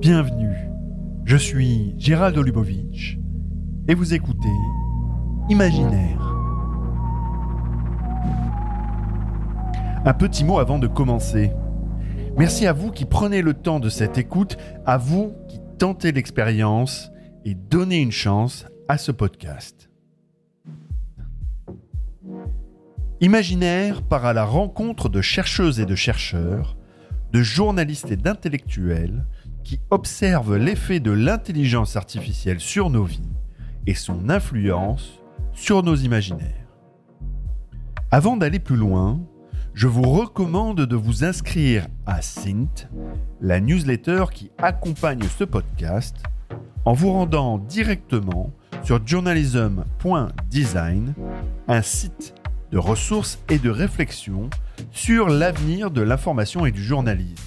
Bienvenue, je suis Gérald Olubovitch et vous écoutez Imaginaire. Un petit mot avant de commencer. Merci à vous qui prenez le temps de cette écoute, à vous qui tentez l'expérience et donnez une chance à ce podcast. Imaginaire part à la rencontre de chercheuses et de chercheurs, de journalistes et d'intellectuels qui observent l'effet de l'intelligence artificielle sur nos vies et son influence sur nos imaginaires. Avant d'aller plus loin, je vous recommande de vous inscrire à Sint, la newsletter qui accompagne ce podcast, en vous rendant directement sur journalism.design, un site de ressources et de réflexion sur l'avenir de l'information et du journalisme.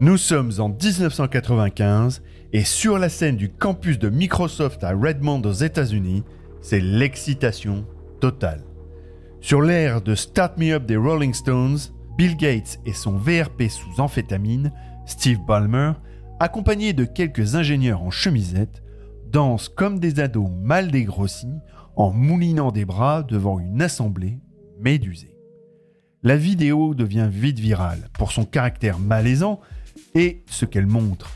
Nous sommes en 1995 et sur la scène du campus de Microsoft à Redmond aux États-Unis, c'est l'excitation totale. Sur l'ère de Start Me Up des Rolling Stones, Bill Gates et son VRP sous amphétamine, Steve Ballmer, accompagnés de quelques ingénieurs en chemisette, dansent comme des ados mal dégrossis en moulinant des bras devant une assemblée médusée. La vidéo devient vite virale pour son caractère malaisant et ce qu'elle montre.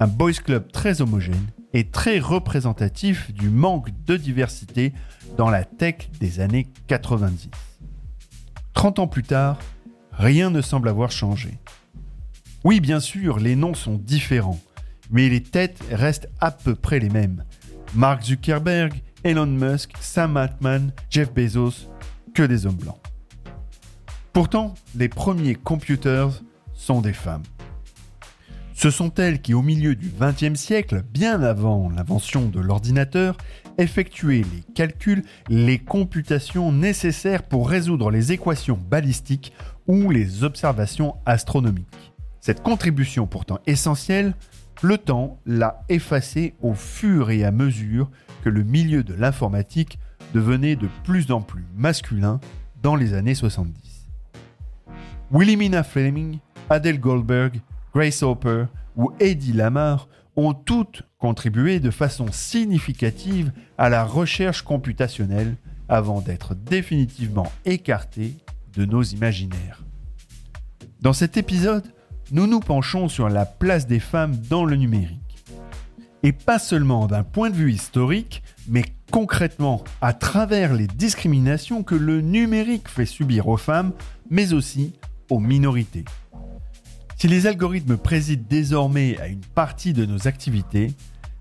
Un boys club très homogène et très représentatif du manque de diversité dans la tech des années 90. 30 ans plus tard, rien ne semble avoir changé. Oui, bien sûr, les noms sont différents, mais les têtes restent à peu près les mêmes. Mark Zuckerberg, Elon Musk, Sam Altman, Jeff Bezos, que des hommes blancs. Pourtant, les premiers computers sont des femmes. Ce sont elles qui, au milieu du XXe siècle, bien avant l'invention de l'ordinateur, effectuaient les calculs, les computations nécessaires pour résoudre les équations balistiques ou les observations astronomiques. Cette contribution pourtant essentielle, le temps l'a effacée au fur et à mesure que le milieu de l'informatique devenait de plus en plus masculin dans les années 70. Wilhelmina Fleming, Adele Goldberg, Grace Hopper ou Eddie Lamar ont toutes contribué de façon significative à la recherche computationnelle avant d'être définitivement écartées de nos imaginaires. Dans cet épisode, nous nous penchons sur la place des femmes dans le numérique. Et pas seulement d'un point de vue historique, mais concrètement à travers les discriminations que le numérique fait subir aux femmes, mais aussi aux minorités. Si les algorithmes président désormais à une partie de nos activités,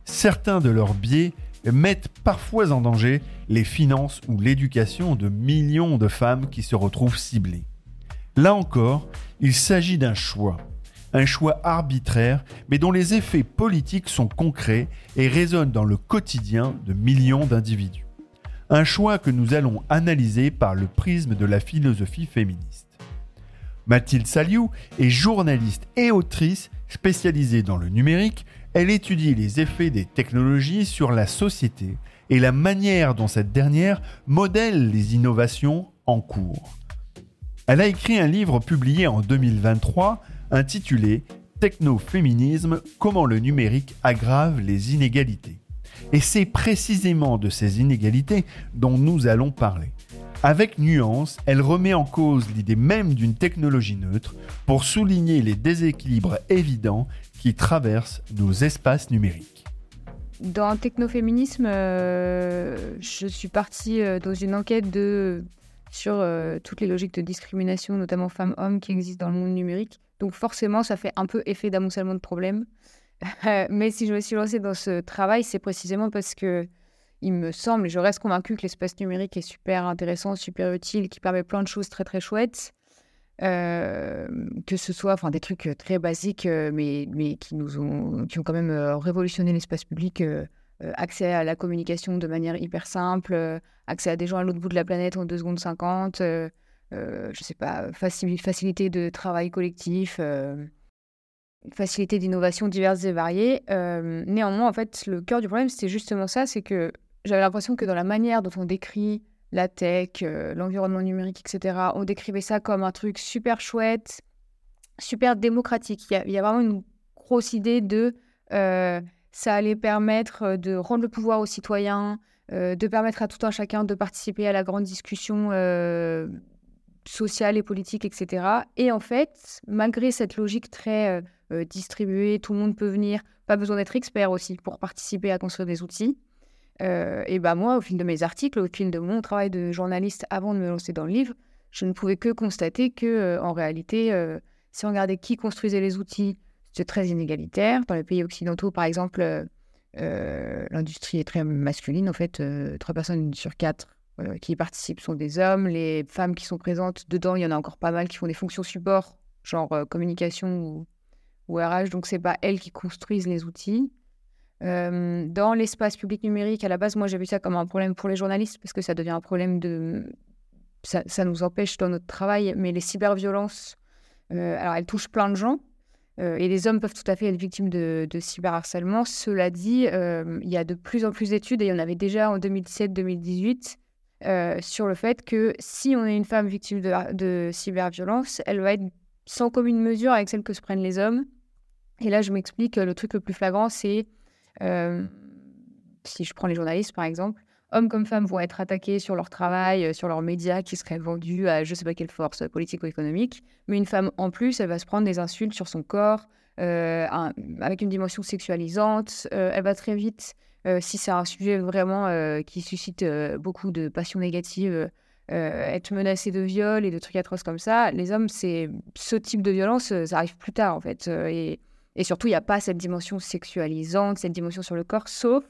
certains de leurs biais mettent parfois en danger les finances ou l'éducation de millions de femmes qui se retrouvent ciblées. Là encore, il s'agit d'un choix un choix arbitraire, mais dont les effets politiques sont concrets et résonnent dans le quotidien de millions d'individus. Un choix que nous allons analyser par le prisme de la philosophie féministe. Mathilde Saliou est journaliste et autrice spécialisée dans le numérique. Elle étudie les effets des technologies sur la société et la manière dont cette dernière modèle les innovations en cours. Elle a écrit un livre publié en 2023 intitulé Technoféminisme, comment le numérique aggrave les inégalités. Et c'est précisément de ces inégalités dont nous allons parler. Avec nuance, elle remet en cause l'idée même d'une technologie neutre pour souligner les déséquilibres évidents qui traversent nos espaces numériques. Dans technoféminisme, euh, je suis partie euh, dans une enquête sur euh, toutes les logiques de discrimination, notamment femmes-hommes, qui existent dans le monde numérique. Donc forcément, ça fait un peu effet d'amoncellement de problèmes. Mais si je me suis lancée dans ce travail, c'est précisément parce que il me semble, et je reste convaincue que l'espace numérique est super intéressant, super utile, qui permet plein de choses très très chouettes. Euh, que ce soit enfin, des trucs très basiques, euh, mais, mais qui, nous ont, qui ont quand même euh, révolutionné l'espace public. accès à la communication de manière hyper simple, accès à des gens à l'autre bout de la planète en 2 secondes 50, euh, je sais pas, facilité de travail collectif. Euh. facilités d'innovation diverses et variées. néanmoins, en fait, le cœur du problème, c'était justement ça, c'est que j'avais l'impression que dans la manière dont on décrit la tech, l'environnement numérique, etc., on décrivait ça comme un truc super chouette, super démocratique. Il y a, vraiment une grosse idée de ça allait permettre de rendre le pouvoir aux citoyens, de permettre à tout un chacun de participer à la grande discussion sociale et politique, etc. Et en fait, malgré cette logique très distribuée, tout le monde peut venir, pas besoin d'être expert aussi pour participer à construire des outils. et bah moi, au fil de mes articles, au fil de mon travail de journaliste avant de me lancer dans le livre, je ne pouvais que constater que, en réalité, si on regardait qui construisait les outils, c'était très inégalitaire. Dans les pays occidentaux, par exemple, euh, l'industrie est très masculine. En fait, euh, trois personnes sur quatre euh, qui y participent sont des hommes. Les femmes qui sont présentes dedans, il y en a encore pas mal qui font des fonctions support, genre communication ou, RH. Donc, c'est pas elles qui construisent les outils. dans l'espace public numérique, à la base, moi, j'ai vu ça comme un problème pour les journalistes parce que ça devient un problème de. Ça, nous empêche dans notre travail, mais les cyberviolences euh, alors, elle touche plein de gens. Euh, et les hommes peuvent tout à fait être victimes de, cyberharcèlement. Cela dit, euh, il y a de plus en plus d'études, et il y en avait déjà en 2017-2018, sur le fait que si on est une femme victime de, de, cyberviolence, elle va être sans commune mesure avec celle que se prennent les hommes. Et là, je m'explique, le truc le plus flagrant, c'est, si je prends les journalistes par exemple, hommes comme femmes vont être attaqués sur leur travail, euh, sur leurs médias qui seraient vendus à je ne sais pas quelle force politique ou économique. Mais une femme, en plus, elle va se prendre des insultes sur son corps, euh, avec une dimension sexualisante. Euh, elle va très vite, si c'est un sujet vraiment qui suscite beaucoup de passions négatives, être menacée de viol et de trucs atroces comme ça. Les hommes, c'est ce type de violence, ça arrive plus tard, en fait. et, surtout, il n'y a pas cette dimension sexualisante, cette dimension sur le corps, sauf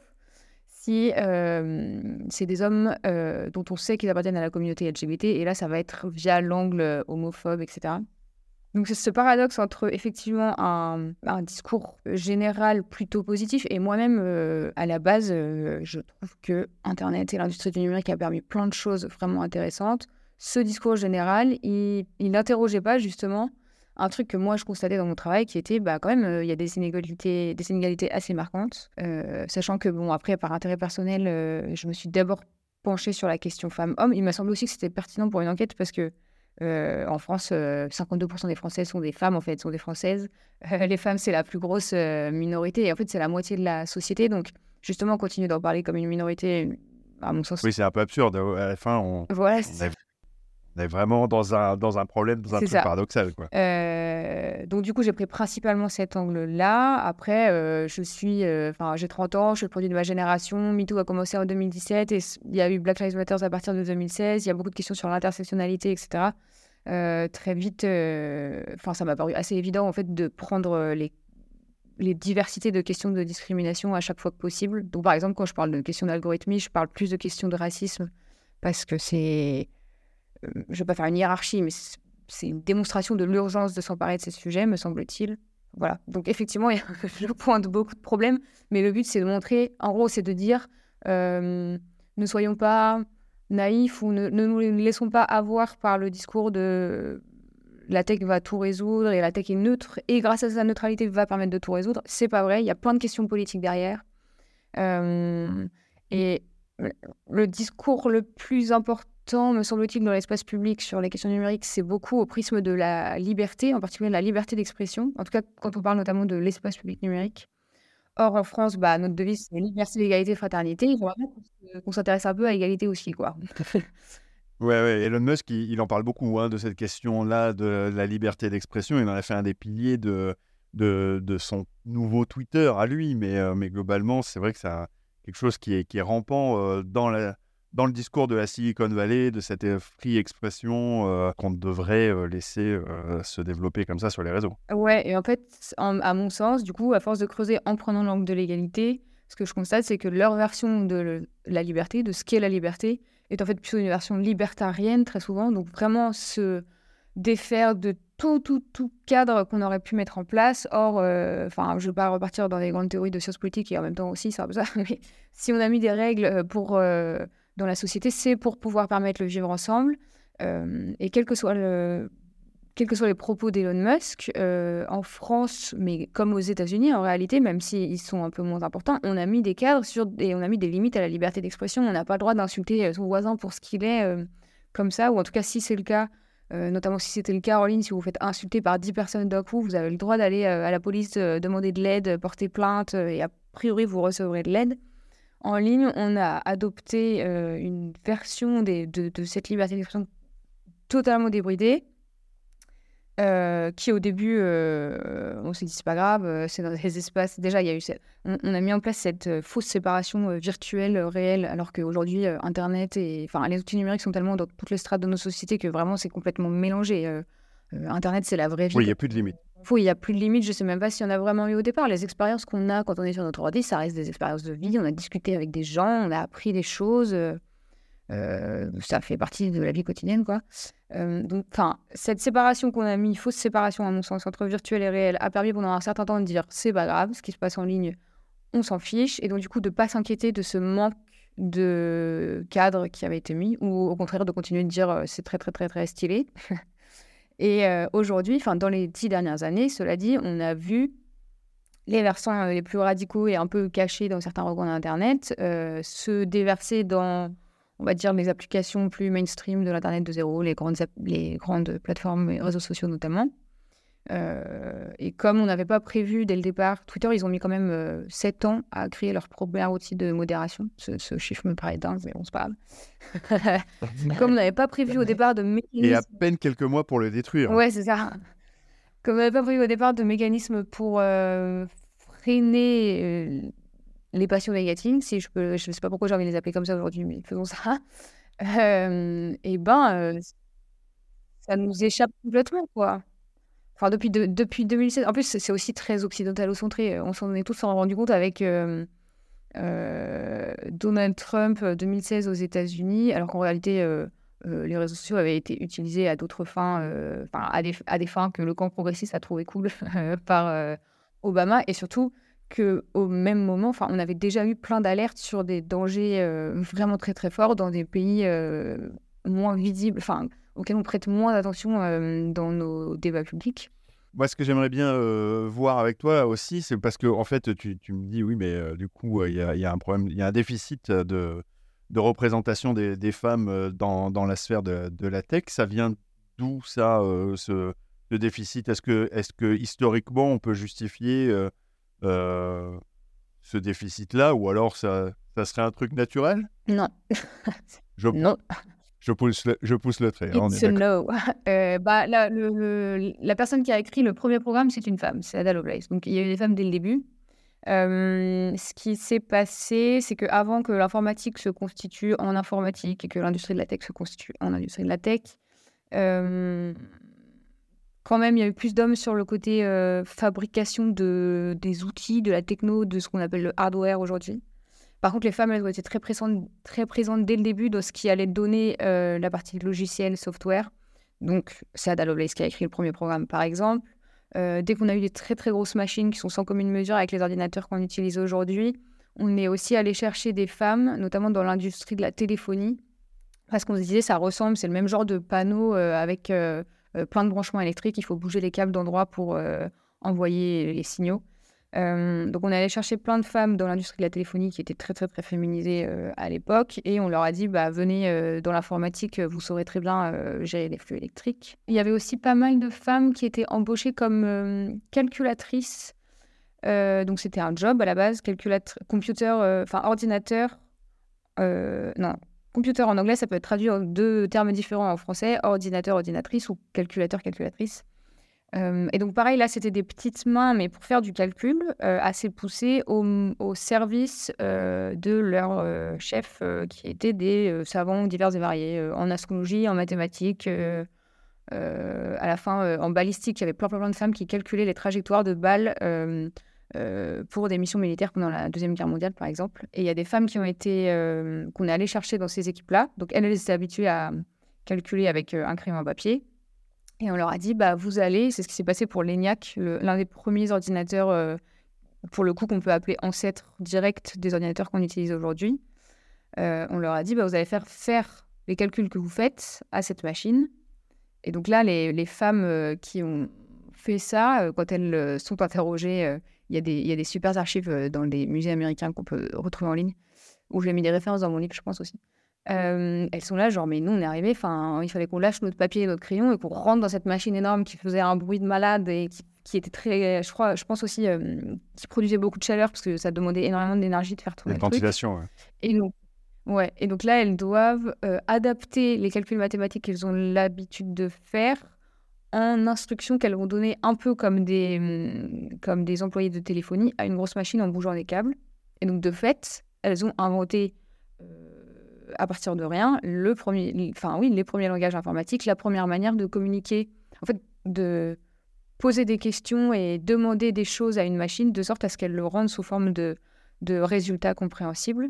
si euh, c'est des hommes euh, dont on sait qu'ils appartiennent à la communauté LGBT, et là, ça va être via l'angle homophobe, etc. Donc c'est ce paradoxe entre effectivement un, discours général plutôt positif et moi-même euh, à la base je trouve que Internet et l'industrie du numérique a permis plein de choses vraiment intéressantes. Ce discours général, il n'interrogeait pas justement un truc que moi je constatais dans mon travail qui était bah quand même euh, il y a des inégalités des inégalités assez marquantes euh, sachant que bon après par intérêt personnel euh, je me suis d'abord penchée sur la question femmes-hommes il m'a semblé aussi que c'était pertinent pour une enquête parce que en France 52% des Françaises sont des femmes en fait sont des Françaises. Les femmes c'est la plus grosse minorité et en fait c'est la moitié de la société donc justement continuer d'en parler comme une minorité à mon sens oui c'est un peu absurde à la fin on, voilà, on est vraiment dans un, dans un problème, dans un truc paradoxal. Quoi. Euh, donc, du coup, j'ai pris principalement cet angle-là. Après, euh, je suis, euh, j'ai 30 ans, je suis le produit de ma génération. MeToo a commencé en 2017 et il y a eu Black Lives Matter à partir de 2016. Il y a beaucoup de questions sur l'intersectionnalité, etc. très vite, enfin, ça m'a paru assez évident, en fait, de prendre les les diversités de questions de discrimination à chaque fois que possible. Donc, par exemple, quand je parle de questions d'algorithmie, je parle plus de questions de racisme parce que c'est je ne vais pas faire une hiérarchie, mais c'est une démonstration de l'urgence de s'emparer de ces sujets, me semble-t-il. Voilà. Donc effectivement, je pointe beaucoup de problèmes, mais le but c'est de montrer, en gros, c'est de dire, euh, ne soyons pas naïfs ou ne, nous laissons pas avoir par le discours de la tech va tout résoudre et la tech est neutre et grâce à sa neutralité va permettre de tout résoudre. C'est pas vrai. Il y a plein de questions politiques derrière. Euh, et le discours le plus important me semble-t-il, dans l'espace public sur les questions numériques, c'est beaucoup au prisme de la liberté, en particulier la liberté d'expression, en tout cas quand on parle notamment de l'espace public numérique. Or, en France, bah, notre devise, c'est liberté, égalité, fraternité. Il faudrait qu'on s'intéresse un peu à l'égalité aussi, quoi. Ouais, ouais, Elon Musk, il, en parle beaucoup hein, de cette question-là, de la liberté d'expression. Il en a fait un des piliers de, de, de son nouveau Twitter à lui, mais, euh, mais globalement, c'est vrai que c'est quelque chose qui est, qui est rampant euh, dans la, dans le discours de la Silicon Valley, de cette euh, free expression euh, qu'on devrait euh, laisser se développer comme ça sur les réseaux. Ouais, et en fait, à mon sens, du coup, à force de creuser en prenant l'angle de l'égalité, ce que je constate, c'est que leur version de la liberté, de ce qu'est la liberté, est en fait plutôt une version libertarienne très souvent. Donc vraiment se défaire de tout, tout, tout cadre qu'on aurait pu mettre en place. Or, enfin, je ne veux pas repartir dans des grandes théories de sciences politiques et en même temps aussi, peu ça. Mais si on a mis des règles pour dans la société, c'est pour pouvoir permettre le vivre ensemble. Euh, et quel que soit quels que soient les propos d'Elon Musk, euh, en France, mais comme aux États-Unis, en réalité, même s'ils sont un peu moins importants, on a mis des cadres sur, et on a mis des limites à la liberté d'expression. On n'a pas le droit d'insulter euh, son voisin pour ce qu'il est, comme ça, ou en tout cas, si c'est le cas, notamment si c'était le cas en ligne, si vous vous faites insulter par 10 personnes d'un coup, vous avez le droit d'aller à la police, demander de l'aide, porter plainte, et a priori, vous recevrez de l'aide. En ligne, on a adopté une version de, de, cette liberté d'expression totalement débridée euh, qui au début, euh, on s'est dit c'est pas grave, euh, c'est dans des espaces. Déjà, il y a eu on, a mis en place cette fausse séparation virtuelle réelle, alors qu'aujourd'hui, Internet et enfin les outils numériques sont tellement dans toutes les strates de nos sociétés que vraiment c'est complètement mélangé. Internet, c'est la vraie vie. Oui, il n'y a plus de limite. Il n'y a plus de limite. Je ne sais même pas s'il y en a vraiment eu au départ. Les expériences qu'on a quand on est sur notre ordi, ça reste des expériences de vie. On a discuté avec des gens, on a appris des choses. Euh, ça fait partie de la vie quotidienne, quoi. Euh, donc, enfin, cette séparation qu'on a mis, fausse séparation à mon sens entre virtuel et réel, a permis pendant un certain temps de dire c'est pas grave, ce qui se passe en ligne, on s'en fiche, et donc du coup de pas s'inquiéter de ce manque de cadre qui avait été mis, ou au contraire de continuer de dire euh, c'est très très très très stylé. et aujourd'hui, enfin dans les dix dernières années, cela dit, on a vu les versants les plus radicaux et un peu cachés dans certains recoins d'Internet se déverser dans on va dire, les applications plus mainstream de l'Internet de zéro, les grandes, les grandes plateformes et réseaux sociaux notamment. Euh, et comme on n'avait pas prévu dès le départ, Twitter, ils ont mis quand même euh, 7 ans à créer leur premier outil de modération. Ce, chiffre me paraît dingue, mais c'est pas grave. comme on n'avait pas prévu au départ de mécanisme... Et à peine quelques mois pour le détruire. Ouais, c'est ça. Comme on n'avait pas prévu au départ de mécanisme pour euh, freiner euh, les passions négatives, si je ne sais pas pourquoi j'ai envie de les appeler comme ça aujourd'hui, mais faisons ça. Euh, et ben, euh, ça nous échappe complètement, quoi. Enfin, depuis, depuis 2016. En plus, c'est aussi très occidentalo-centré. On s'en est tous rendu compte avec euh, Donald Trump 2016 aux États-Unis, alors qu'en réalité, les réseaux sociaux avaient été utilisés à d'autres fins, à des, à des fins que le camp progressiste a trouvé cool par Obama. Et surtout, qu'au même moment, on avait déjà eu plein d'alertes sur des dangers euh, vraiment très très forts dans des pays euh, moins visibles, enfin, auxquels on prête moins d'attention euh, dans nos débats publics. Moi, ce que j'aimerais bien voir avec toi aussi, c'est parce que en fait, tu, tu, me dis oui, mais du coup, il y, y, a un problème, il y a un déficit de, de représentation des, des femmes dans, dans, la sphère de, de, la tech. Ça vient d'où ça, ce, ce, déficit? Est-ce que, est que historiquement, on peut justifier euh, ce déficit-là, ou alors ça, ça serait un truc naturel? Non. je, non. Je pousse le, je pousse le trait. It's a no. Euh, bah, la, le, la, personne qui a écrit le premier programme, c'est une femme, c'est Ada Lovelace. Donc il y a eu des femmes dès le début. Euh, ce qui s'est passé, c'est qu'avant que l'informatique se constitue en informatique et que l'industrie de la tech se constitue en industrie de la tech, euh, quand même, il y a eu plus d'hommes sur le côté fabrication de, des outils, de la techno, de ce qu'on appelle le hardware aujourd'hui. Par contre, les femmes, elles ont été très présentes, très présentes dès le début dans ce qui allait donner euh, la partie logiciel, software. Donc, c'est Ada Lovelace qui a écrit le premier programme, par exemple. Euh, dès qu'on a eu des très très grosses machines qui sont sans commune mesure avec les ordinateurs qu'on utilise aujourd'hui, on est aussi allé chercher des femmes, notamment dans l'industrie de la téléphonie, parce qu'on se disait ça ressemble, c'est le même genre de panneau avec euh, plein de branchements électriques, il faut bouger les câbles d'endroit pour envoyer les signaux. Euh, donc on allé chercher plein de femmes dans l'industrie de la téléphonie qui étaient très très très féminisées à l'époque et on leur a dit bah, venez dans l'informatique, vous saurez très bien gérer les flux électriques. Il y avait aussi pas mal de femmes qui étaient embauchées comme calculatrices. donc c'était un job à la base, computer, enfin ordinateur, non, Computer en anglais, ça peut être traduit en deux termes différents en français, ordinateur, ordinatrice ou calculateur, calculatrice. Euh, et donc pareil, là, c'était des petites mains, mais pour faire du calcul euh, assez poussé au, service euh, de leurs chefs, qui étaient des savants divers et variés, en astrologie, en mathématiques, à la fin en balistique. Il y avait plein, plein, plein de femmes qui calculaient les trajectoires de balles euh, pour des missions militaires pendant la Deuxième Guerre mondiale, par exemple. Et il y a des femmes qui ont été, euh, qu'on est allé chercher dans ces équipes-là. Donc, elles, elles étaient habituées à calculer avec euh, un crayon en papier. Et on leur a dit, bah, vous allez, c'est ce qui s'est passé pour l'ENIAC, l'un des premiers ordinateurs, pour le coup, qu'on peut appeler ancêtre direct des ordinateurs qu'on utilise aujourd'hui. on leur a dit, bah, vous allez faire faire les calculs que vous faites à cette machine Et donc là, les, femmes qui ont fait ça, quand elles sont interrogées, il y, a des, des super archives dans les musées américains qu'on peut retrouver en ligne, où j'ai mis des références dans mon livre, je pense aussi. Elles sont là, genre, mais nous, on est arrivés, enfin, il fallait qu'on lâche notre papier et notre crayon et qu'on rentre dans cette machine énorme qui faisait un bruit de malade et qui, qui était très, je crois, je pense aussi, qui produisait beaucoup de chaleur parce que ça demandait énormément d'énergie de faire tourner. La ventilation, ouais. Et donc, ouais. Et donc là, elles doivent adapter les calculs mathématiques qu'elles ont l'habitude de faire en instructions qu'elles vont donner un peu comme des, mm, comme des employés de téléphonie à une grosse machine en bougeant des câbles. Et donc, de fait, elles ont inventé euh, à partir de rien le premier, enfin oui, les premiers langages informatiques, la première manière de communiquer, en fait, de poser des questions et demander des choses à une machine de sorte à ce qu'elle le rende sous forme de, de résultats compréhensibles.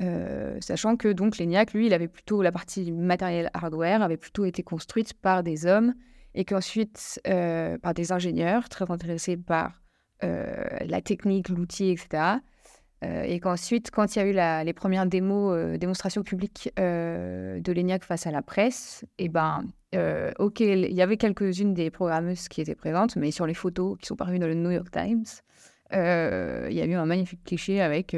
Euh, sachant que donc l'ENIAC, lui, il avait plutôt la partie matériel hardware, avait plutôt été construite par des hommes et qu'ensuite euh, par des ingénieurs très intéressés par euh, la technique, l'outil, etc. et qu'ensuite, quand il y a eu les premières démos, démonstrations publiques de l'ENIAC face à la presse, et eh ben, ok, il y avait quelques-unes des programmeuses qui étaient présentes, mais sur les photos qui sont parues dans le New York Times, il y a eu un magnifique cliché avec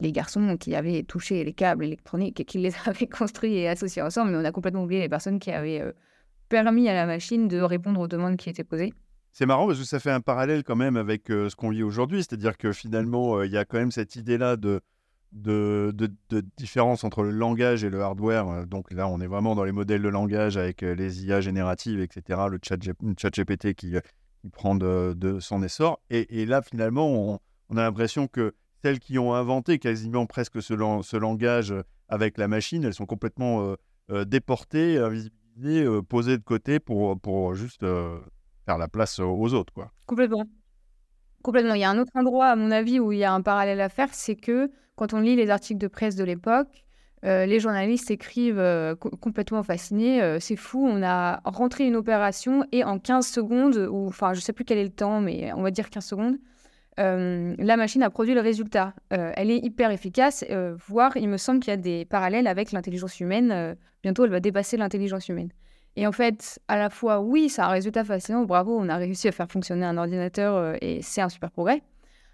les garçons qui avaient touché les câbles électroniques et qui les avaient construits et associés ensemble, mais on a complètement oublié les personnes qui avaient euh, permis à la machine de répondre aux demandes qui étaient posées. C'est marrant parce que ça fait un parallèle quand même avec ce qu'on vit aujourd'hui, c'est-à-dire que finalement, il y a quand même cette idée-là de, différence entre le langage et le hardware. Donc là, on est vraiment dans les modèles de langage avec les IA génératives, etc., le chat, chat GPT qui, prend de, son essor. Et, là, finalement, on, a l'impression que celles qui ont inventé quasiment presque ce, langage avec la machine, elles sont complètement déportées, invisibilisées, posées de côté pour, pour juste faire la place aux autres. Quoi. Complètement. Complètement. Il y a un autre endroit, à mon avis, où il y a un parallèle à faire, c'est que quand on lit les articles de presse de l'époque, les journalistes écrivent complètement fascinés. c'est fou, on a rentré une opération et en 15 secondes, ou enfin, je ne sais plus quel est le temps, mais on va dire 15 secondes, euh, la machine a produit le résultat. Euh, elle est hyper efficace, euh, voire il me semble qu'il y a des parallèles avec l'intelligence humaine. bientôt, elle va dépasser l'intelligence humaine. Et en fait, à la fois, oui, c'est un résultat fascinant, bravo, on a réussi à faire fonctionner un ordinateur et c'est un super progrès.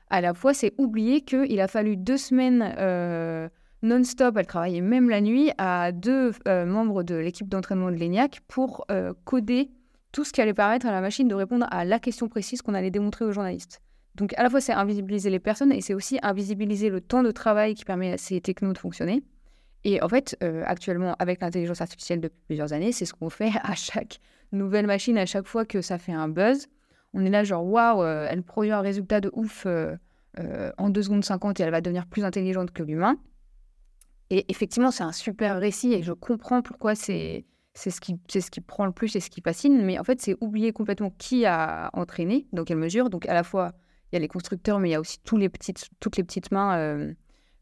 À la fois, c'est oublier qu'il a fallu deux semaines non-stop, elle travaillait même la nuit, à deux membres de l'équipe d'entraînement de l'ENIAC pour coder tout ce qui allait permettre à la machine de répondre à la question précise qu'on allait démontrer aux journalistes. Donc à la fois c'est invisibiliser les personnes et c'est aussi invisibiliser le temps de travail qui permet à ces technos de fonctionner. Et en fait, euh, actuellement, avec l'intelligence artificielle depuis plusieurs années, c'est ce qu'on fait à chaque nouvelle machine, à chaque fois que ça fait un buzz. On est là genre, waouh, euh, elle produit un résultat de ouf euh, en 2 secondes 50 et elle va devenir plus intelligente que l'humain. Et effectivement, c'est un super récit et je comprends pourquoi c'est ce, qui, ce qui prend le plus et ce qui fascine. Mais en fait, c'est oublier complètement qui a entraîné, dans quelle mesure. Donc à la fois il y a les constructeurs, mais il y a aussi tous les petites, toutes les petites mains.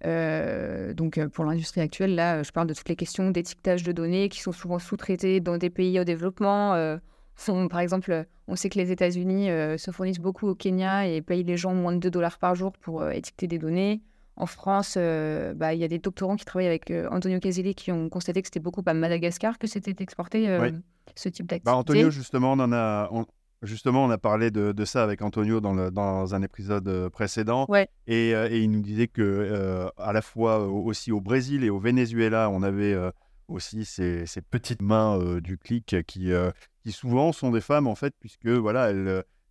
Euh, euh, donc pour l'industrie actuelle, là, je parle de toutes les questions d'étiquetage de données qui sont souvent sous-traitées dans des pays au développement. Euh, sont, par exemple, on sait que les États-Unis se fournissent beaucoup au Kenya et payent les gens moins de 2 dollars par jour pour étiqueter des données. En France, bah, il y a des doctorants qui travaillent avec Antonio Caselli qui ont constaté que c'était beaucoup à Madagascar que c'était exporté, ce type d'activité. Bah, Antonio, justement, on en a, Justement, on a parlé de, ça avec Antonio dans, dans un épisode euh, précédent. Euh, et, il nous disait que euh, à la fois aussi au Brésil et au Venezuela, on avait aussi ces, petites mains du clic qui, qui souvent sont des femmes en fait, puisque voilà,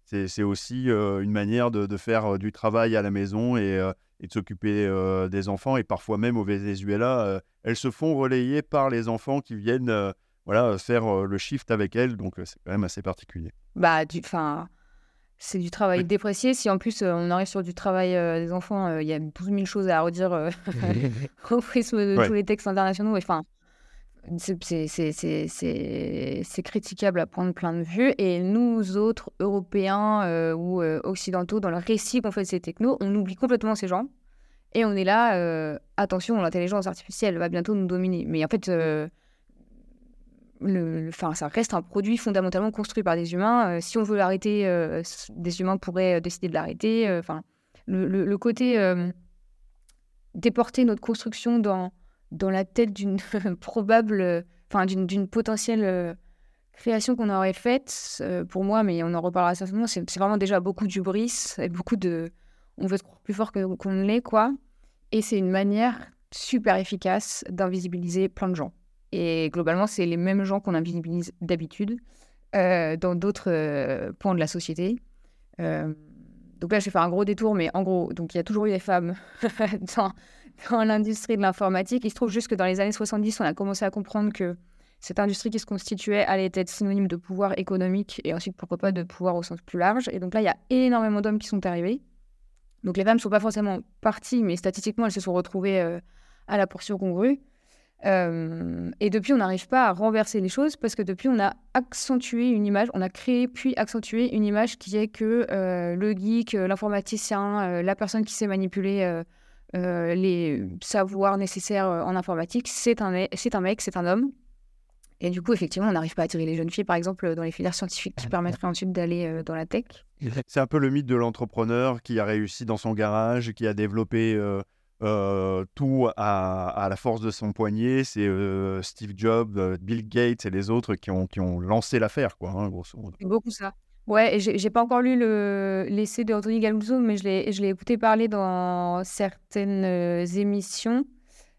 c'est aussi une manière de, faire du travail à la maison et, et de s'occuper des enfants. Et parfois même au Venezuela, elles se font relayer par les enfants qui viennent voilà, faire le shift avec elles. Donc c'est quand même assez particulier bah, du, c'est du travail déprécié. Si en plus on arrive sur du travail des enfants, il y a 12 000 choses à redire au prisme de tous les textes internationaux. Enfin, c'est critiquable à prendre plein de vues. Et nous autres, Européens ou Occidentaux, dans le récit qu'on fait de ces technos, on oublie complètement ces gens. Et on est là, attention, l'intelligence artificielle va bientôt nous dominer. Mais en fait, le, ça reste un produit fondamentalement construit par des humains. Euh, si on veut l'arrêter, euh, des humains pourraient euh, décider de l'arrêter. Enfin, le, côté déporter notre construction dans, dans la tête d'une probable, enfin d'une potentielle création qu'on aurait faite, pour moi, mais on en reparlera certainement, c'est vraiment déjà beaucoup d'ubris et beaucoup de. On veut croire plus fort qu'on ne l'est, quoi. Et c'est une manière super efficace d'invisibiliser plein de gens. Et globalement, c'est les mêmes gens qu'on invisibilise d'habitude euh, dans d'autres euh, points de la société. Euh, donc là, je vais faire un gros détour, mais en gros, donc il y a toujours eu des femmes dans, dans l'industrie de l'informatique. Il se trouve juste que dans les années 70, on a commencé à comprendre que cette industrie qui se constituait allait être synonyme de pouvoir économique et ensuite, pourquoi pas, de pouvoir au sens plus large. Et donc là, il y a énormément d'hommes qui sont arrivés. Donc les femmes ne sont pas forcément parties, mais statistiquement, elles se sont retrouvées euh, à la portion congrue. Euh, et depuis, on n'arrive pas à renverser les choses parce que depuis, on a accentué une image, on a créé puis accentué une image qui est que euh, le geek, euh, l'informaticien, euh, la personne qui sait manipuler les savoirs nécessaires en informatique, c'est un, c'est un mec, c'est un homme. Et du coup, effectivement, on n'arrive pas à attirer les jeunes filles, par exemple, dans les filières scientifiques qui permettraient ensuite d'aller dans la tech. C'est un peu le mythe de l'entrepreneur qui a réussi dans son garage, qui a développé euh, tout à, la force de son poignet. C'est euh, Steve Jobs, euh, Bill Gates et les autres qui ont, lancé l'affaire, quoi, hein, grosso modo. Beaucoup ça. Ouais, j'ai pas encore lu le- l'essai de Anthony Galuzzo, mais je l'ai écouté parler dans certaines émissions.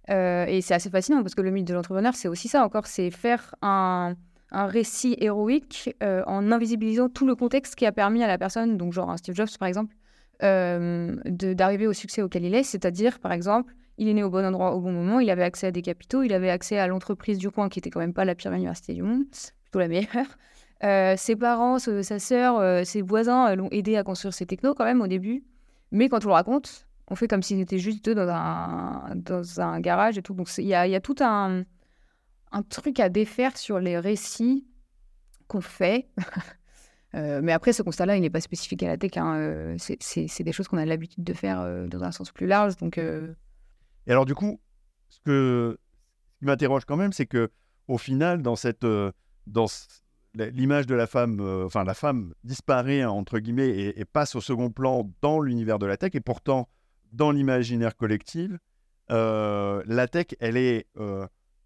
Et c'est assez fascinant parce que le mythe de l'entrepreneur, c'est aussi ça encore, c'est faire un, un récit héroïque en invisibilisant tout le contexte qui a permis à la personne, donc genre un Steve Jobs par exemple, euh, d'arriver au succès auquel il est. C'est-à-dire, par exemple, il est né au bon endroit au bon moment, il avait accès à des capitaux, il avait accès à l'entreprise du coin qui était quand même pas la pire université du monde, plutôt la meilleure. Euh, ses parents, sa sœur, euh, ses voisins euh, l'ont aidé à construire ses technos quand même au début. Mais quand on le raconte, on fait comme s'ils étaient juste deux dans un, dans un garage et tout. Donc il y y a tout un, un truc à défaire sur les récits qu'on fait. Euh, mais après, ce constat-là, il n'est pas spécifique à la tech. hein. Euh, c'est- des choses qu'on a l'habitude de faire euh, dans un sens plus large. Donc, euh, Et alors, du coup, ce, que, ce qui m'interroge quand même, c'est que au final, dans cette, dans l'image de la femme, enfin la femme disparaît hein, entre guillemets et, et passe au second plan dans l'univers de la tech, et pourtant dans l'imaginaire collectif, la tech, elle est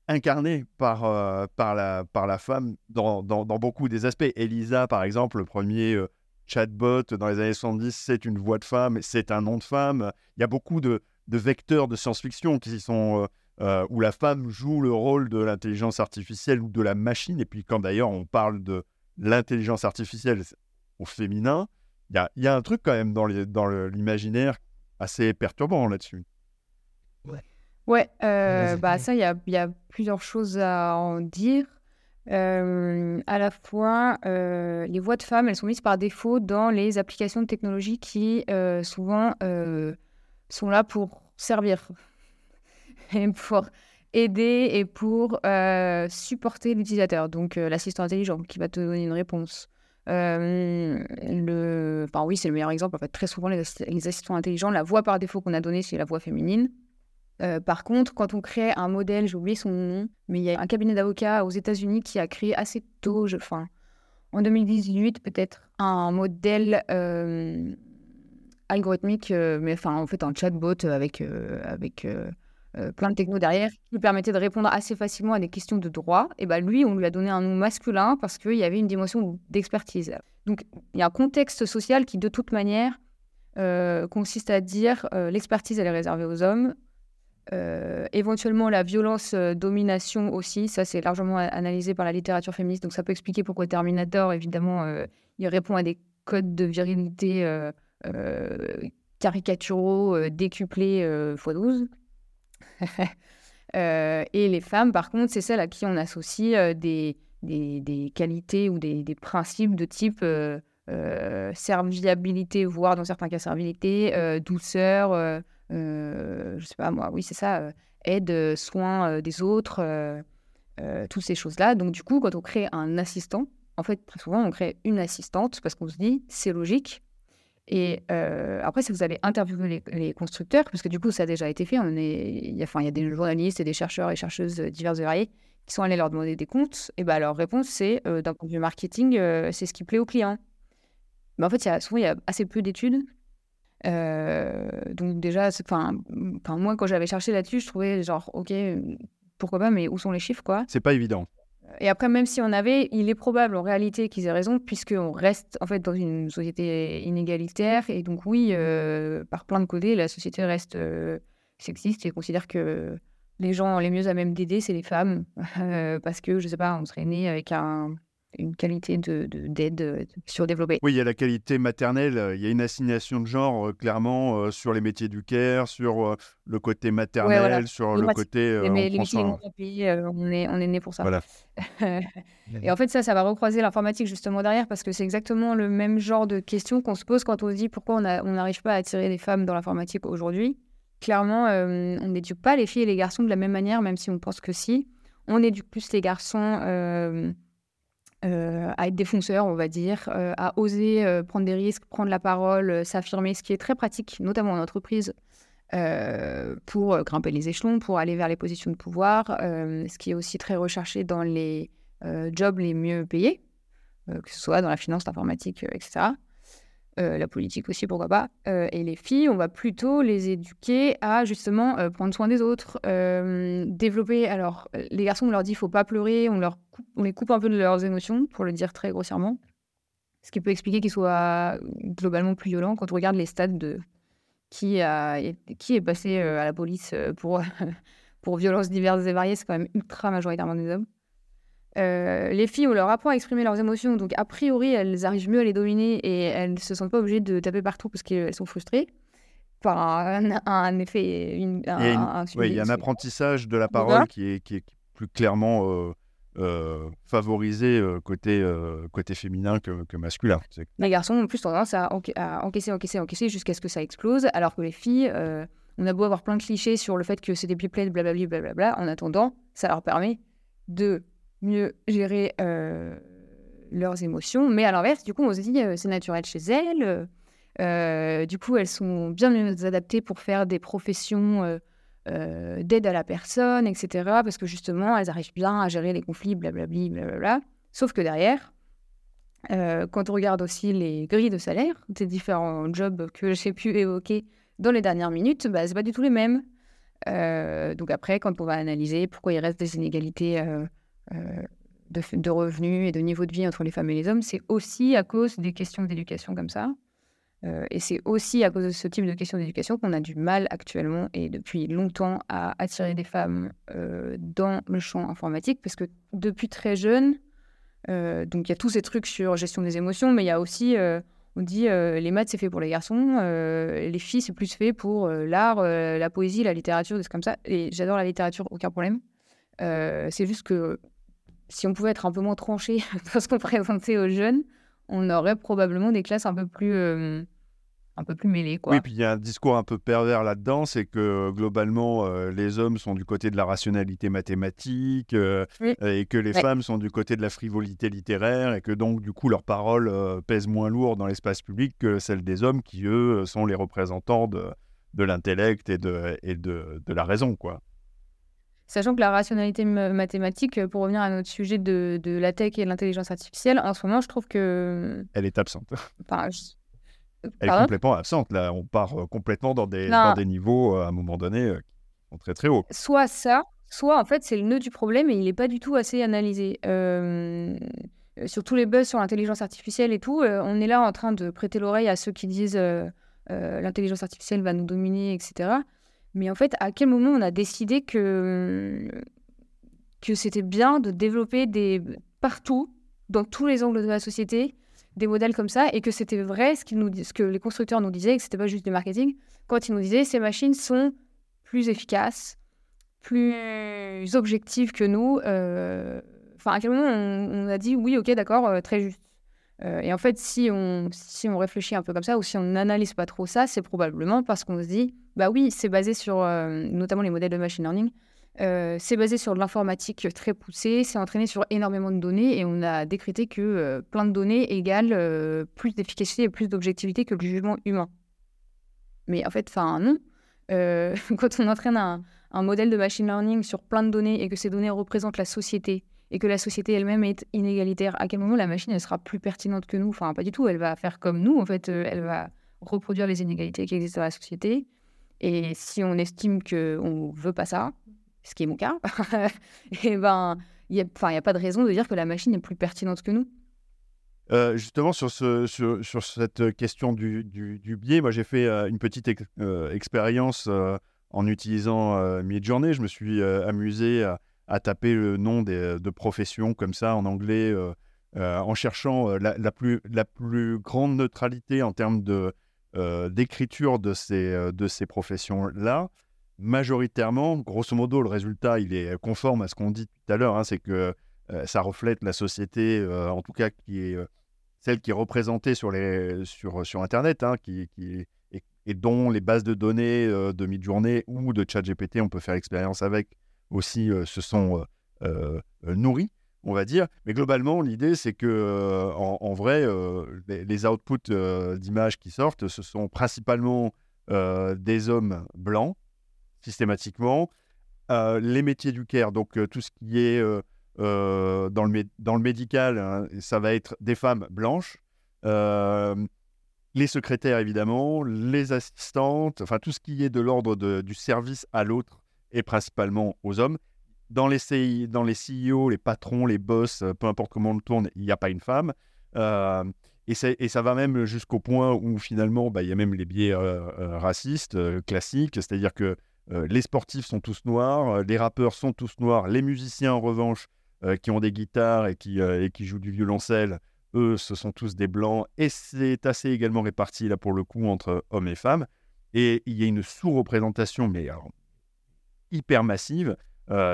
incarnée par, euh, par, la, par la femme dans, dans, beaucoup des aspects. Elisa, par exemple, le premier euh, chatbot dans les années 70, c'est une voix de femme, c'est un nom de femme. Il y a beaucoup de, vecteurs de science-fiction qui sont euh, où la femme joue le rôle de l'intelligence artificielle ou de la machine. Et puis quand d'ailleurs on parle de l'intelligence artificielle au féminin, il y a, y a un truc quand même dans l'imaginaire assez perturbant là-dessus. Ouais, euh, Vas-y. bah ça, il y a, y a plusieurs choses à en dire. Euh, à la fois, euh, les voix de femmes, elles sont mises par défaut dans les applications de technologie qui, euh, souvent, euh, sont là pour servir, et pour aider et pour euh, supporter l'utilisateur. Donc, euh, l'assistant intelligent qui va te donner une réponse. Euh, le... enfin, oui, c'est le meilleur exemple. En fait, très souvent, les assistants intelligents, la voix par défaut qu'on a donnée, c'est la voix féminine. Euh, par contre, quand on crée un modèle, j'ai oublié son nom, mais il y a un cabinet d'avocats aux États-Unis qui a créé assez tôt, en 2018 peut-être, un modèle euh, algorithmique, euh, mais enfin en fait un chatbot avec, plein de techno derrière qui lui permettait de répondre assez facilement à des questions de droit. Et ben lui, on lui a donné un nom masculin parce qu'il y avait une dimension d'expertise. Donc il y a un contexte social qui de toute manière consiste à dire l'expertise elle est réservée aux hommes, euh, éventuellement, la violence, euh, domination aussi, ça c'est largement analysé par la littérature féministe, donc ça peut expliquer pourquoi Terminator, évidemment, euh, il répond à des codes de virilité caricaturaux, décuplés euh, x 12. Euh, et les femmes, par contre, c'est celles à qui on associe des, des, des qualités ou des, des principes de type serviabilité, voire dans certains cas servilité, douceur, je sais pas moi, oui c'est ça, euh, aide, euh, soin euh, des autres, euh, euh, toutes ces choses-là. Donc du coup, quand on crée un assistant, en fait, très souvent, on crée une assistante parce qu'on se dit, c'est logique. Et euh, après, si vous allez interviewer les, constructeurs, parce que du coup, ça a déjà été fait, il y a, y a des journalistes et des chercheurs et chercheuses euh, divers et variés qui sont allés leur demander des comptes, et ben leur réponse, c'est, euh, d'un point de vue marketing, euh, c'est ce qui plaît aux clients. Mais en fait, souvent, il y a assez peu d'études. Euh, donc déjà, enfin, enfin, moi, quand j'avais cherché là-dessus, je trouvais genre, ok, pourquoi pas, mais où sont les chiffres, quoi? C'est pas évident. Et après, même si on avait, il est probable en réalité qu'ils aient raison, puisqu'on reste en fait dans une société inégalitaire. Et donc, oui, euh, par plein de côtés, la société reste euh, sexiste et considère que les gens les mieux à même d'aider, c'est les femmes. parce que, je sais pas, on serait né avec un, une qualité de, d'aide euh, surdéveloppée. Oui, il y a la qualité maternelle, euh, il y a une assignation de genre euh, clairement sur les métiers du care, sur le côté maternel, sur le côté... mais les métiers on est, on est né pour ça. Voilà. et en fait, ça, ça va recroiser l'informatique justement derrière parce que c'est exactement le même genre de questions qu'on se pose quand on se dit pourquoi on n'arrive pas à attirer les femmes dans l'informatique aujourd'hui. Clairement, on n'éduque pas les filles et les garçons de la même manière, même si on pense que si. On éduque plus les garçons euh, à être défonceur, on va dire, euh, à oser euh, prendre des risques, prendre la parole, s'affirmer, ce qui est très pratique, notamment en entreprise, pour grimper les échelons, pour aller vers les positions de pouvoir, ce qui est aussi très recherché dans les jobs les mieux payés, que ce soit dans la finance, l'informatique, etc. Euh, la politique aussi, pourquoi pas. Euh, et les filles, on va plutôt les éduquer à justement euh, prendre soin des autres, développer. Alors, les garçons, on leur dit, faut pas pleurer, on, leur on les coupe un peu de leurs émotions, pour le dire très grossièrement. Ce qui peut expliquer qu'ils soient globalement plus violents quand on regarde les stats de qui, a, qui est passé à la police pour, pour violences diverses et variées. C'est quand même ultra majoritairement des hommes. Euh, les filles ont leur apprend à exprimer leurs émotions, donc a priori elles arrivent mieux à les dominer et elles ne se sentent pas obligées de taper partout parce qu'elles sont frustrées par un, effet. il y a un apprentissage de la parole qui est, qui est plus clairement euh, euh, favorisé côté, côté féminin que, que, masculin. Les garçons ont plus tendance à, encaisser, encaisser, encaisser jusqu'à ce que ça explose, alors que les filles, on a beau avoir plein de clichés sur le fait que c'est des blablabla, blablabla, en attendant, ça leur permet de mieux gérer euh, leurs émotions. Mais à l'inverse, du coup, on se dit, euh, c'est naturel chez elles. Euh, du coup, elles sont bien mieux adaptées pour faire des professions d'aide à la personne, etc. Parce que justement, elles arrivent bien à gérer les conflits, blablabli, blablabla. Sauf que derrière, quand on regarde aussi les grilles de salaire des différents jobs que j'ai pu évoquer dans les dernières minutes, bah, c'est pas du tout les mêmes. donc après, quand on va analyser pourquoi il reste des inégalités de, revenus et de niveau de vie entre les femmes et les hommes, c'est aussi à cause des questions d'éducation comme ça. Euh, et c'est aussi à cause de ce type de questions d'éducation qu'on a du mal actuellement et depuis longtemps à attirer des femmes euh, dans le champ informatique, parce que depuis très jeune, donc il y a tous ces trucs sur gestion des émotions, mais il y a aussi, on dit les maths c'est fait pour les garçons, les filles c'est plus fait pour l'art, la poésie, la littérature, des trucs comme ça. Et j'adore la littérature, aucun problème. c'est juste que si on pouvait être un peu moins tranché dans ce qu'on présentait aux jeunes, on aurait probablement des classes un peu plus, euh, un peu plus mêlées. Quoi. Oui, puis il y a un discours un peu pervers là-dedans, c'est que globalement, euh, les hommes sont du côté de la rationalité mathématique euh, et que les femmes sont du côté de la frivolité littéraire et que donc, du coup, leurs paroles pèsent moins lourd dans l'espace public que celles des hommes qui, eux, sont les représentants de, de l'intellect et, de, et de, de la raison, quoi. Sachant que la rationalité mathématique, euh, pour revenir à notre sujet de, la tech et de l'intelligence artificielle, en ce moment, je trouve que... Elle est absente. Elle est complètement absente. Là, on part euh, complètement dans des, des niveaux, euh, à un moment donné, qui sont très très hauts. Soit ça, soit en fait, c'est le nœud du problème et il n'est pas du tout assez analysé. sur tous les buzz sur l'intelligence artificielle et tout, on est là en train de prêter l'oreille à ceux qui disent l'intelligence artificielle va nous dominer, etc. Mais en fait, à quel moment on a décidé que, que c'était bien de développer des, partout, dans tous les angles de la société, des modèles comme ça, et que c'était vrai ce, nous, ce que les constructeurs nous disaient, que c'était pas juste du marketing, quand ils nous disaient ces machines sont plus efficaces, plus objectives que nous. Euh, enfin, à quel moment on, a dit oui, ok, d'accord, euh, très juste. Euh, et en fait, si on, si on réfléchit un peu comme ça, ou si on n'analyse pas trop ça, c'est probablement parce qu'on se dit, bah oui, c'est basé sur euh, notamment les modèles de machine learning. Euh, c'est basé sur de l'informatique très poussée, c'est entraîné sur énormément de données et on a décrété que plein de données égale plus d'efficacité et plus d'objectivité que le jugement humain. Mais en fait, enfin non. quand on entraîne un, un modèle de machine learning sur plein de données et que ces données représentent la société et que la société elle-même est inégalitaire, à quel moment la machine sera plus pertinente que nous? Enfin, pas du tout. Elle va faire comme nous. En fait, euh, elle va reproduire les inégalités qui existent dans la société. Et si on estime que on veut pas ça, ce qui est mon cas, et eh ben il n'y a, pas de raison de dire que la machine est plus pertinente que nous. Euh, justement, sur, ce, sur, sur, cette question du, biais, moi j'ai fait une petite expérience en utilisant Midjourney. Je me suis amusé à, taper le nom des, de professions comme ça en anglais, en cherchant la, plus, la plus grande neutralité en termes d'écriture de ces, de ces professions-là. Majoritairement, grosso modo, le résultat, il est conforme à ce qu'on dit tout à l'heure, hein, c'est que euh, ça reflète la société, euh, en tout cas, qui est euh, celle qui est représentée sur, les, sur, sur Internet, hein, qui, qui et, dont les bases de données de Midjourney ou de ChatGPT, on peut faire l'expérience avec, aussi se sont nourris, on va dire. Mais globalement, l'idée, c'est que en, vrai, les, outputs d'images qui sortent, ce sont principalement des hommes blancs systématiquement. Euh, les métiers du care, donc euh, tout ce qui est euh, dans, le dans le médical, hein, ça va être des femmes blanches. les secrétaires, évidemment, les assistantes, enfin tout ce qui est de l'ordre du service à l'autre et principalement aux hommes. Dans les, CI, les CEO, les patrons, les boss, peu importe comment on le tourne, il n'y a pas une femme. Et, et, ça va même jusqu'au point où finalement, bah, il y a même les biais racistes classiques, c'est-à-dire que euh, les sportifs sont tous noirs, euh, les rappeurs sont tous noirs, les musiciens en revanche euh, qui ont des guitares et qui, et qui jouent du violoncelle, eux, ce sont tous des blancs. Et c'est assez également réparti là pour le coup entre hommes et femmes. Et il y a une sous-représentation, mais hyper massive,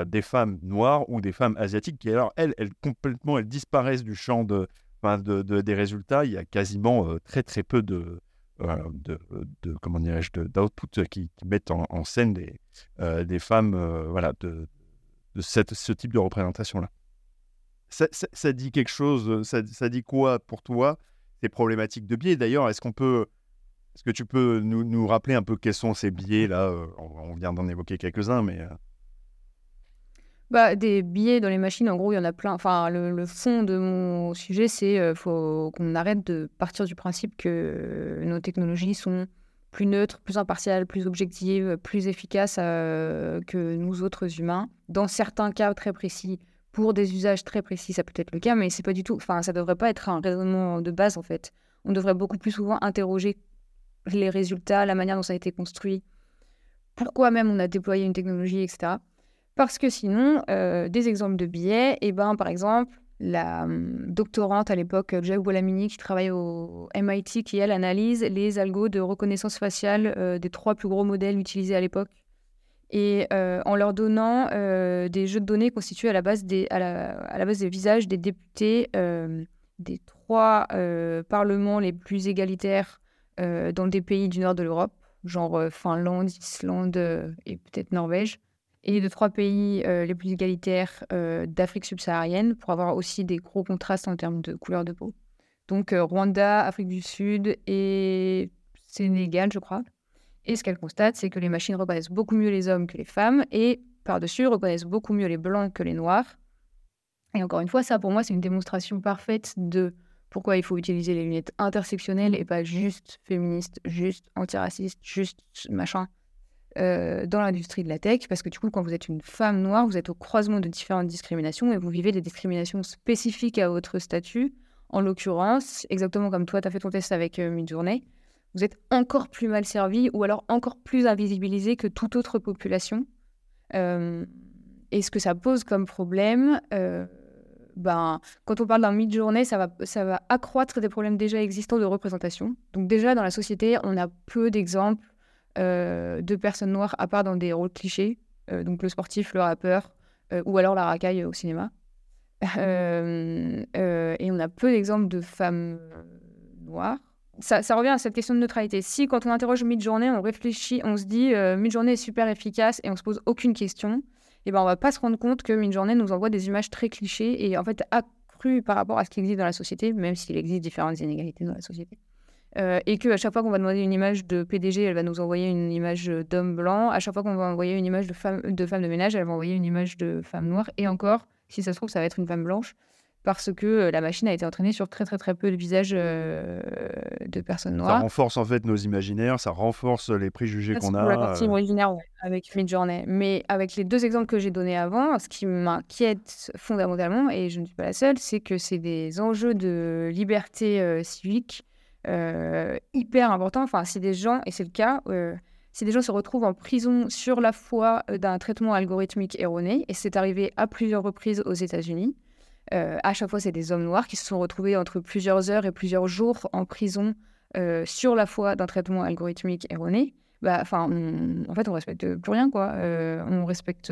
des femmes noires ou des femmes asiatiques qui, alors, elles, elles complètement, elles disparaissent du champ de, de, des résultats. Il y a quasiment très, très peu de, de, de, comment dirais-je, d'output qui, mettent en, scène des, euh, femmes euh, voilà, de, ce type de représentation-là. Ça, ça, dit quelque chose, ça, ça, dit quoi pour toi, ces problématiques de biais? D'ailleurs, est-ce qu'on peut, est-ce que tu peux nous, nous, rappeler un peu quels sont ces biais-là euh, on, vient d'en évoquer quelques-uns, mais... Bah, des billets dans les machines, en gros, il y en a plein. Enfin, le, fond de mon sujet, c'est euh, faut qu'on arrête de partir du principe que nos technologies sont plus neutres, plus impartiales, plus objectives, plus efficaces euh, que nous autres humains. Dans certains cas très précis, pour des usages très précis, ça peut être le cas, mais c'est pas du tout. Enfin, ça devrait pas être un raisonnement de base en fait. On devrait beaucoup plus souvent interroger les résultats, la manière dont ça a été construit, pourquoi même on a déployé une technologie, etc. Parce que sinon, euh, des exemples de billets, et eh ben, par exemple, la hum, doctorante à l'époque, Jack Bolamini, qui travaille au MIT, qui elle analyse les algos de reconnaissance faciale euh, des trois plus gros modèles utilisés à l'époque. Et euh, en leur donnant des jeux de données constitués à la base des, à la, base des visages des députés des trois parlements les plus égalitaires dans des pays du nord de l'Europe, genre Finlande, Islande et peut-être Norvège et de trois pays euh, les plus égalitaires euh, d'Afrique subsaharienne pour avoir aussi des gros contrastes en termes de couleur de peau. Donc euh, Rwanda, Afrique du Sud et Sénégal, je crois. Et ce qu'elle constate, c'est que les machines reconnaissent beaucoup mieux les hommes que les femmes et par-dessus reconnaissent beaucoup mieux les blancs que les noirs. Et encore une fois, ça pour moi, c'est une démonstration parfaite de pourquoi il faut utiliser les lunettes intersectionnelles et pas juste féministes, juste antiracistes, juste machin. Euh, dans l'industrie de la tech, parce que du coup, quand vous êtes une femme noire, vous êtes au croisement de différentes discriminations et vous vivez des discriminations spécifiques à votre statut. En l'occurrence, exactement comme toi, tu as fait ton test avec euh, Midjourney, vous êtes encore plus mal servi ou alors encore plus invisibilisé que toute autre population. Euh, et ce que ça pose comme problème, ben, quand on parle d'un mid-journée, ça va, ça va accroître des problèmes déjà existants de représentation. Donc déjà, dans la société, on a peu d'exemples euh, de personnes noires, à part dans des rôles clichés, euh, donc le sportif, le rappeur, euh, ou alors la racaille au cinéma. et on a peu d'exemples de femmes noires. Ça, ça, revient à cette question de neutralité. Si, quand on interroge mid-journée, on réfléchit, on se dit mid-journée est super efficace et on se pose aucune question, eh ben on va pas se rendre compte que mid-journée nous envoie des images très clichés et en fait accrues par rapport à ce qui existe dans la société, même s'il existe différentes inégalités dans la société. Euh, et qu'à chaque fois qu'on va demander une image de PDG, elle va nous envoyer une image d'homme blanc. À chaque fois qu'on va envoyer une image de femme, de femme de ménage, elle va envoyer une image de femme noire. Et encore, si ça se trouve, ça va être une femme blanche. Parce que euh, la machine a été entraînée sur très très très peu de visages euh, de personnes Ça noires. renforce en fait nos imaginaires, ça renforce les préjugés Ça, qu'on pour la a. partie euh, imaginaire, ouais, avec Midjourney. Mais avec les deux exemples que j'ai donnés avant, ce qui m'inquiète fondamentalement, et je ne suis pas la seule, c'est que c'est des enjeux de liberté euh, civique euh, hyper importants. Enfin, si des gens, et c'est le cas, si des gens se retrouvent en prison sur la foi d'un traitement algorithmique erroné, et c'est arrivé à plusieurs reprises aux États-Unis, à chaque fois, c'est des hommes noirs qui se sont retrouvés entre plusieurs heures et plusieurs jours en prison euh, sur la foi d'un traitement algorithmique erroné bah, en fait, on respecte plus rien, quoi. Euh, on respecte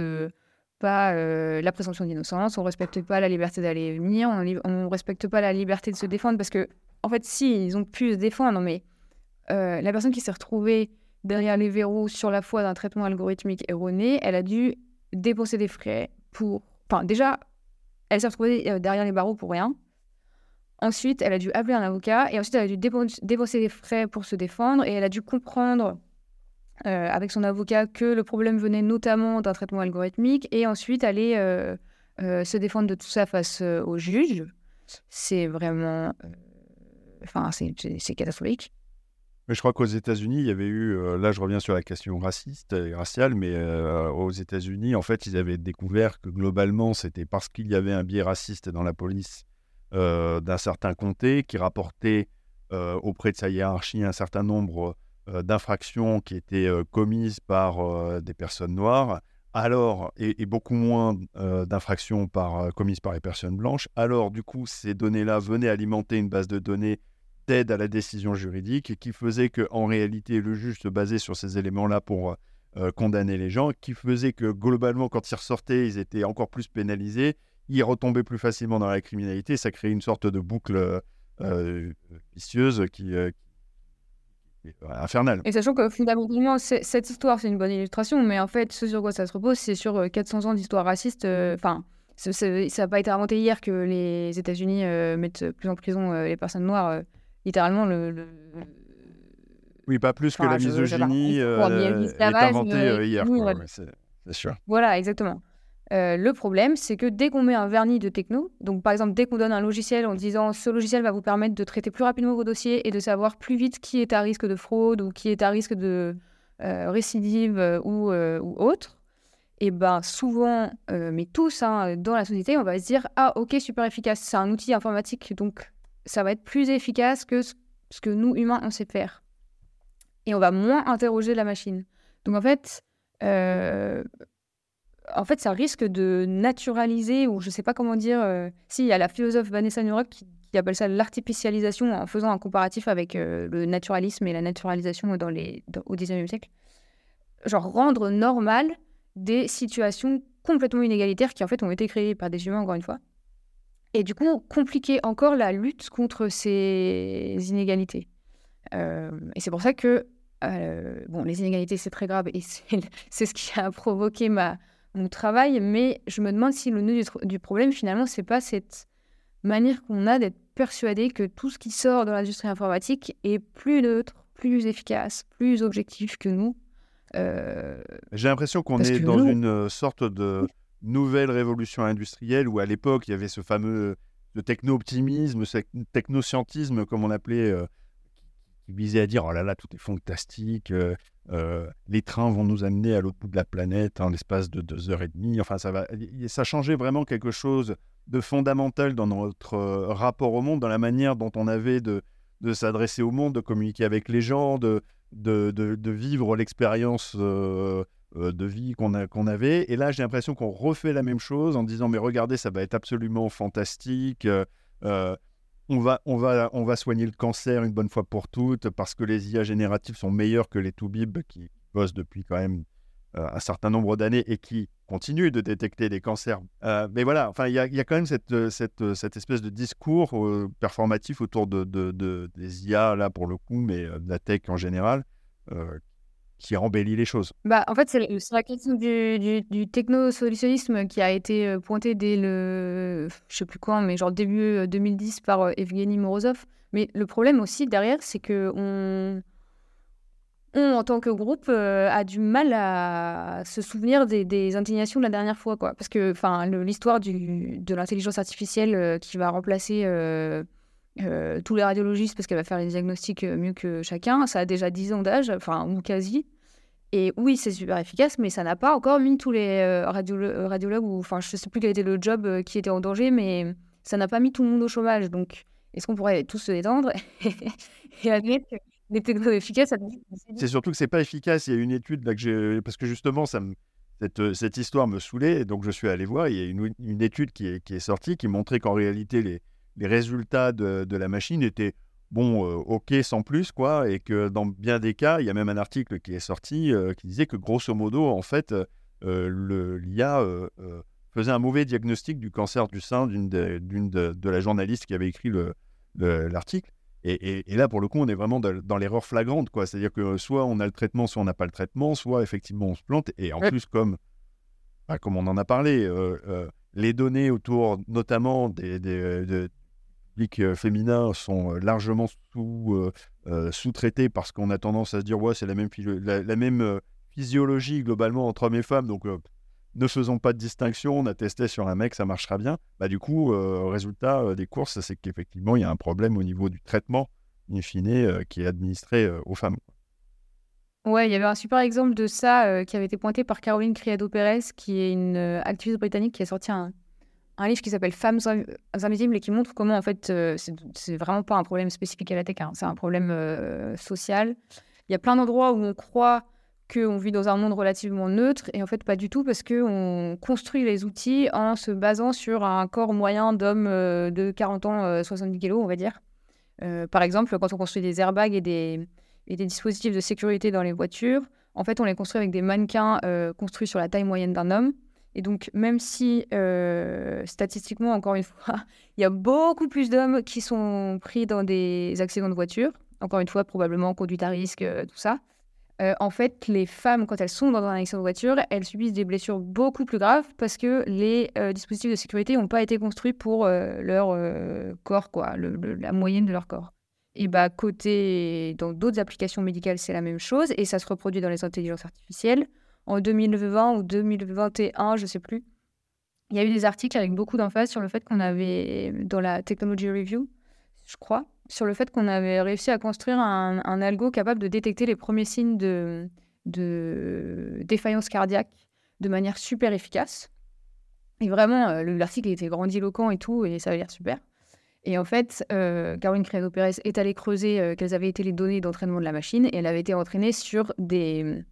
pas euh, la présomption d'innocence, on respecte pas la liberté d'aller et venir, on, on respecte pas la liberté de se défendre parce que, en fait, si, ils ont pu se défendre, mais euh, la personne qui s'est retrouvée derrière les verrous sur la foi d'un traitement algorithmique erroné, elle a dû dépenser des frais pour. Enfin, déjà, elle s'est retrouvée euh, derrière les barreaux pour rien. Ensuite, elle a dû appeler un avocat et ensuite, elle a dû dépen- dépenser des frais pour se défendre et elle a dû comprendre euh, avec son avocat que le problème venait notamment d'un traitement algorithmique et ensuite aller euh, se défendre de tout ça face au juge. C'est vraiment. Enfin, c'est catastrophique. Mais je crois qu'aux États-Unis, il y avait eu, euh, là je reviens sur la question raciste et raciale, mais euh, aux États-Unis, en fait, ils avaient découvert que globalement, c'était parce qu'il y avait un biais raciste dans la police euh, d'un certain comté qui rapportait auprès de sa hiérarchie un certain nombre d'infractions qui étaient commises par des personnes noires, alors et, beaucoup moins d'infractions par, commises par les personnes blanches. Alors, du coup, ces données-là venaient alimenter une base de données d'aide à la décision juridique qui faisait que en réalité le juge se basait sur ces éléments-là pour euh, condamner les gens, qui faisait que globalement quand ils ressortaient, ils étaient encore plus pénalisés, ils retombaient plus facilement dans la criminalité, ça créait une sorte de boucle euh, vicieuse qui, euh, infernale. Et sachant que fondamentalement, cette histoire, c'est une bonne illustration, mais en fait, ce sur quoi ça se repose, c'est sur euh, 400 ans d'histoire raciste. euh, Enfin, ça n'a pas été inventé hier que les États-Unis euh, mettent plus en prison euh, les personnes noires. euh, littéralement, le, le- Oui, pas plus que la misogynie euh, est inventée euh, hier. oui, ouais. c'est sûr. Voilà, exactement. Euh, le problème, c'est que dès qu'on met un vernis de techno, donc par exemple, dès qu'on donne un logiciel en disant ce logiciel va vous permettre de traiter plus rapidement vos dossiers et de savoir plus vite qui est à risque de fraude ou qui est à risque de euh, récidive ou, ou autre, et ben souvent, mais tous hein, dans la société, on va se dire ah ok super efficace, c'est un outil informatique donc ça va être plus efficace que ce que nous humains on sait faire, et on va moins interroger la machine. Donc en fait, euh, en fait, ça risque de naturaliser, ou je sais pas comment dire. euh, si, il y a la philosophe Vanessa Nurok qui, appelle ça l'artificialisation en faisant un comparatif avec euh, le naturalisme et la naturalisation dans les, au 19e siècle. Genre rendre normal des situations complètement inégalitaires qui en fait ont été créées par des humains, encore une fois. Et du coup, compliquer encore la lutte contre ces inégalités. Euh, et c'est pour ça que, euh, bon, les inégalités, c'est très grave et c'est ce qui a provoqué ma, mon travail, mais je me demande si le nœud du, problème, finalement, c'est pas cette manière qu'on a d'être persuadé que tout ce qui sort de l'industrie informatique est plus neutre, plus efficace, plus objectif que nous. Euh, J'ai l'impression qu'on est dans nous- une sorte de nouvelle révolution industrielle où à l'époque il y avait ce fameux techno-optimisme, ce techno-scientisme comme on appelait, euh, qui visait à dire oh là là tout est fantastique, euh, euh, les trains vont nous amener à l'autre bout de la planète en l'espace de deux heures et demie. Enfin ça va, ça changeait vraiment quelque chose de fondamental dans notre rapport au monde, dans la manière dont on avait de s'adresser au monde, de communiquer avec les gens, de, vivre l'expérience de vie qu'on avait. Et là, j'ai l'impression qu'on refait la même chose en disant, mais regardez, ça va être absolument fantastique. euh, euh, on, va, on, va, on va soigner le cancer une bonne fois pour toutes parce que les IA génératives sont meilleures que les Toubib qui bossent depuis quand même euh, un certain nombre d'années et qui continuent de détecter des cancers. Euh, mais voilà, enfin, il y y a quand même cette, euh, cette, euh, espèce de discours euh, performatif autour de, de- de- des IA, là pour le coup, mais euh, de la tech en général, euh, qui embellit les choses. Bah, en fait, c'est la question du, du, du techno-solutionnisme qui a été euh, pointée dès le, je sais plus quand, mais genre début euh, 2010 par euh, Evgeny Morozov. Mais le problème aussi derrière, c'est que on, en tant que groupe, a du mal à se souvenir des, indignations de la dernière fois, quoi. Parce que, l'histoire de l'intelligence artificielle qui va remplacer tous les radiologistes parce qu'elle va faire les diagnostics mieux que chacun, ça a déjà 10 ans d'âge, enfin, ou quasi. Et oui, c'est super efficace, mais ça n'a pas encore mis tous les euh, euh, radiologues, ou enfin, je ne sais plus quel était le job euh, qui était en danger, mais ça n'a pas mis tout le monde au chômage. Donc, est-ce qu'on pourrait tous se détendre et admettre que les technologies efficaces, C'est surtout que c'est pas efficace. Il y a une étude que parce que justement, cette, histoire me saoulait, donc je suis allé voir. Il y a une, étude qui est, sortie qui montrait qu'en réalité, les, les résultats de, de la machine étaient bon, euh, ok sans plus, quoi, et que dans bien des cas, il y a même un article qui est sorti euh, qui disait que grosso modo, en fait, euh, l'IA faisait un mauvais diagnostic du cancer du sein d'une de, de, de, la journaliste qui avait écrit l'article. Et, et, là, pour le coup, on est vraiment dans, l'erreur flagrante, quoi. C'est-à-dire que soit on a le traitement, soit on n'a pas le traitement, soit effectivement on se plante. Et en plus, comme, bah, comme on en a parlé, les données autour notamment des, des, euh, féminins sont euh, largement sous, euh, sous-traités parce qu'on a tendance à se dire ouais c'est la même, la, même physiologie globalement entre hommes et femmes. Donc ne faisons pas de distinction on a testé sur un mec ça marchera bien. Bah du coup résultat des courses c'est qu'effectivement il y a un problème au niveau du traitement in fine qui est administré aux femmes Ouais, il y avait un super exemple de ça qui avait été pointé par Caroline Criado-Pérez, qui est une activiste britannique qui a sorti un, un livre qui s'appelle Femmes invisibles et qui montre comment, en fait, euh, c'est vraiment pas un problème spécifique à la tech, hein. c'est un problème euh, social. Il y a plein d'endroits où on croit qu'on vit dans un monde relativement neutre et en fait pas du tout parce qu'on construit les outils en se basant sur un corps moyen d'homme euh, de 40 ans, 70 kilos, on va dire. par exemple, quand on construit des airbags et des dispositifs de sécurité dans les voitures, en fait, on les construit avec des mannequins construits sur la taille moyenne d'un homme. Et donc, même si euh, statistiquement, encore une fois, il y a beaucoup plus d'hommes qui sont pris dans des accidents de voiture, encore une fois, probablement conduite à risque, euh, tout ça, euh, en fait, les femmes, quand elles sont dans un accident de voiture, elles subissent des blessures beaucoup plus graves parce que les dispositifs de sécurité n'ont pas été construits pour leur corps, quoi, la moyenne de leur corps. Et bah, côté, dans d'autres applications médicales, c'est la même chose et ça se reproduit dans les intelligences artificielles en 2020 ou 2021, je ne sais plus. Il y a eu des articles avec beaucoup d'emphase sur le fait qu'on avait, dans la Technology Review, je crois, sur le fait qu'on avait réussi à construire un, algo capable de détecter les premiers signes de, défaillance cardiaque de manière super efficace. Et vraiment, euh, l'article était grandiloquent et tout, et ça avait l'air super. Et en fait, euh, Caroline Credo-Pérez est allée creuser euh, quelles avaient été les données d'entraînement de la machine, et elle avait été entraînée sur des,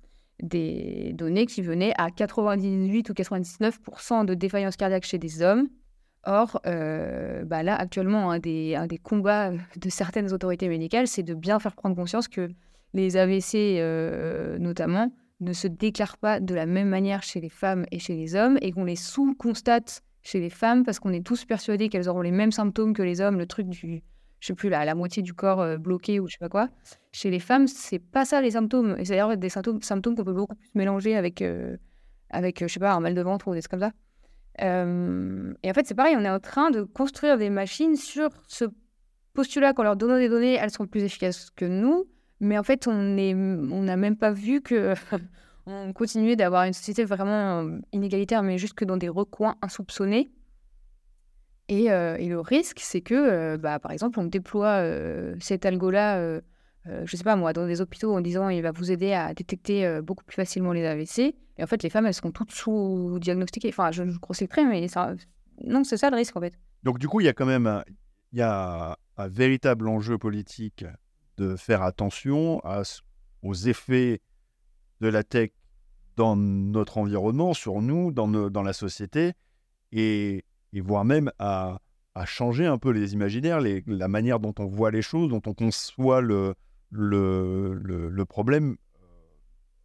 des données qui venaient à 98 ou 99% de défaillance cardiaque chez des hommes. Or, euh, bah là, actuellement, un des, combats de certaines autorités médicales, c'est de bien faire prendre conscience que les AVC, euh, notamment, ne se déclarent pas de la même manière chez les femmes et chez les hommes, et qu'on les sous-constate chez les femmes parce qu'on est tous persuadés qu'elles auront les mêmes symptômes que les hommes, le truc du je sais plus, la, moitié du corps euh, bloqué ou je sais pas quoi. Chez les femmes, c'est pas ça les symptômes. C'est d'ailleurs des symptômes, symptômes qu'on peut beaucoup plus mélanger avec, euh, avec euh, je sais pas, un mal de ventre ou des trucs comme ça. et en fait, c'est pareil, on est en train de construire des machines sur ce postulat qu'en leur donnant des données, elles seront plus efficaces que nous. Mais en fait, on n'a même pas vu que on continuait d'avoir une société vraiment inégalitaire, mais juste que dans des recoins insoupçonnés. Et, et, le risque, c'est que, bah, par exemple, on déploie cet algo-là, je ne sais pas moi, dans des hôpitaux en disant il va vous aider à détecter beaucoup plus facilement les AVC. Et en fait, les femmes, elles seront toutes sous-diagnostiquées. Enfin, je, je grossis très, mais ça... non, c'est ça le risque en fait. Donc, du coup, il y a quand même il y a un véritable enjeu politique de faire attention aux effets de la tech dans notre environnement, sur nous, dans, dans la société. Et et voire même à, changer un peu les imaginaires, la manière dont on voit les choses, dont on conçoit le, problème euh,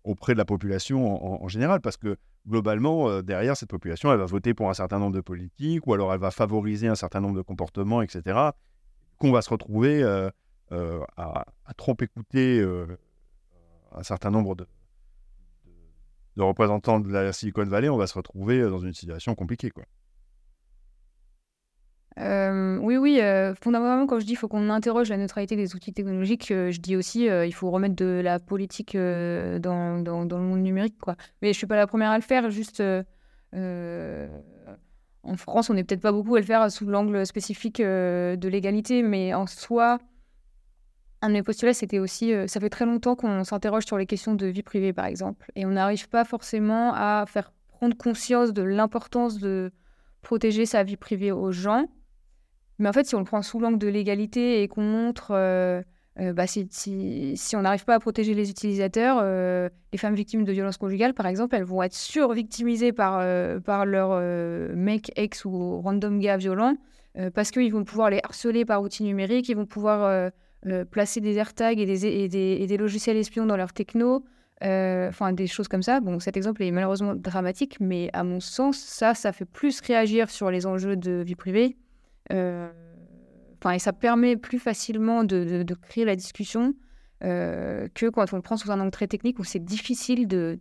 auprès de la population en, général, parce que globalement, euh, derrière cette population, elle va voter pour un certain nombre de politiques, ou alors elle va favoriser un certain nombre de comportements, etc., qu'on va se retrouver euh, à, trop écouter un certain nombre de, de représentants de la Silicon Valley, on va se retrouver dans une situation compliquée. Quoi. Euh, oui, oui, euh, fondamentalement, quand je dis qu'il faut qu'on interroge la neutralité des outils technologiques, euh, je dis aussi il faut remettre de la politique dans, dans, le monde numérique. Mais je ne suis pas la première à le faire, juste en France, on n'est peut-être pas beaucoup à le faire sous l'angle spécifique de l'égalité, mais en soi, un de mes postulats, c'était aussi, ça fait très longtemps qu'on s'interroge sur les questions de vie privée, par exemple, et on n'arrive pas forcément à faire prendre conscience de l'importance de protéger sa vie privée aux gens. Mais en fait, si on le prend sous l'angle de l'égalité et qu'on montre, euh, euh, bah, si, on n'arrive pas à protéger les utilisateurs, euh, les femmes victimes de violences conjugales, par exemple, elles vont être survictimisées par, par leur mec, ex ou random gars violent, parce qu'ils vont pouvoir les harceler par outils numériques, ils vont pouvoir placer des AirTags et et, des, et des, logiciels espions dans leur techno. Enfin, des choses comme ça. Bon, cet exemple est malheureusement dramatique, mais à mon sens, ça, ça fait plus réagir sur les enjeux de vie privée et ça permet plus facilement de, de, créer la discussion euh, que quand on le prend sous un angle très technique où c'est difficile de.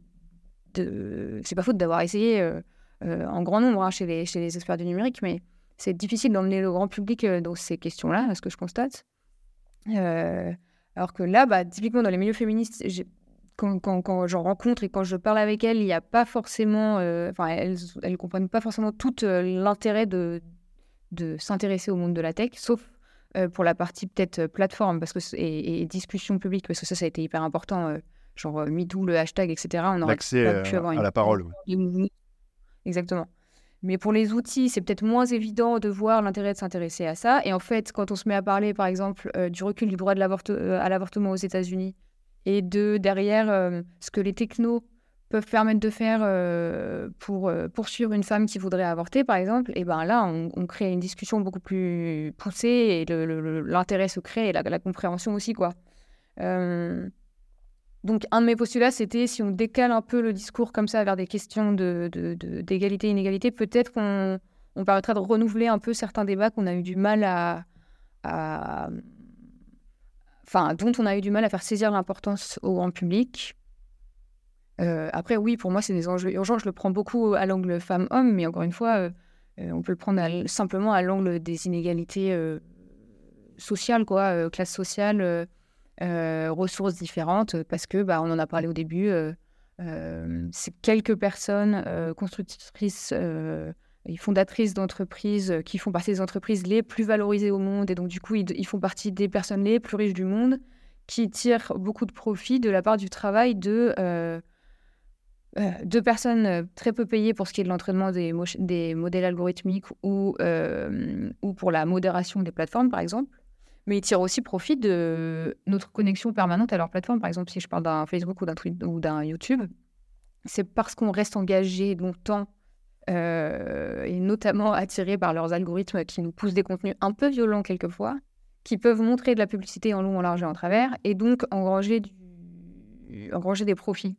de... C'est pas faute d'avoir essayé euh, en grand nombre hein, chez, les, chez les experts du numérique, mais c'est difficile d'emmener le grand public dans ces questions-là, ce que je constate. alors que là, bah, typiquement dans les milieux féministes, quand, quand, j'en rencontre et quand je parle avec elles, il n'y a pas forcément, enfin, elles ne comprennent pas forcément tout l'intérêt de, de s'intéresser au monde de la tech, sauf euh, pour la partie peut-être euh, plateforme parce que, et, discussion publique, parce que ça, ça a été hyper important, euh, genre MeToo, le hashtag, etc. On aurait L'accès à la parole. Exactement. Mais pour les outils, c'est peut-être moins évident de voir l'intérêt de s'intéresser à ça. Et en fait, quand on se met à parler, par exemple, du recul du droit de à l'avortement aux États-Unis et de derrière ce que les technos peuvent permettre de faire euh, pour euh, poursuivre une femme qui voudrait avorter, par exemple, et ben là, on, crée une discussion beaucoup plus poussée et l'intérêt se crée et la, compréhension aussi, quoi. Euh, donc, un de mes postulats, c'était si on décale un peu le discours comme ça vers des questions d'égalité de, inégalité, peut-être qu'on on permettrait de renouveler un peu certains débats qu'on a eu du mal à enfin, dont on a eu du mal à faire saisir l'importance au grand public. Euh, après, oui, pour moi, c'est des enjeux urgents. Je le prends beaucoup à l'angle femme-homme, mais encore une fois, euh, euh, on peut le prendre simplement à l'angle des inégalités sociales, quoi, classe sociale, ressources différentes, parce que, bah, on en a parlé au début, c'est quelques personnes constructrices et fondatrices d'entreprises qui font partie des entreprises les plus valorisées au monde, et donc du coup, ils font partie des personnes les plus riches du monde qui tirent beaucoup de profit de la part du travail de euh, deux personnes euh, très peu payées pour ce qui est de l'entraînement des, modèles algorithmiques ou, euh, ou pour la modération des plateformes, par exemple. Mais ils tirent aussi profit de notre connexion permanente à leur plateforme. Par exemple, si je parle d'un Facebook ou d'un ou d'un YouTube, c'est parce qu'on reste engagé longtemps et notamment attiré par leurs algorithmes qui nous poussent des contenus un peu violents quelquefois, qui peuvent montrer de la publicité en long, en large et en travers, et donc engranger des profits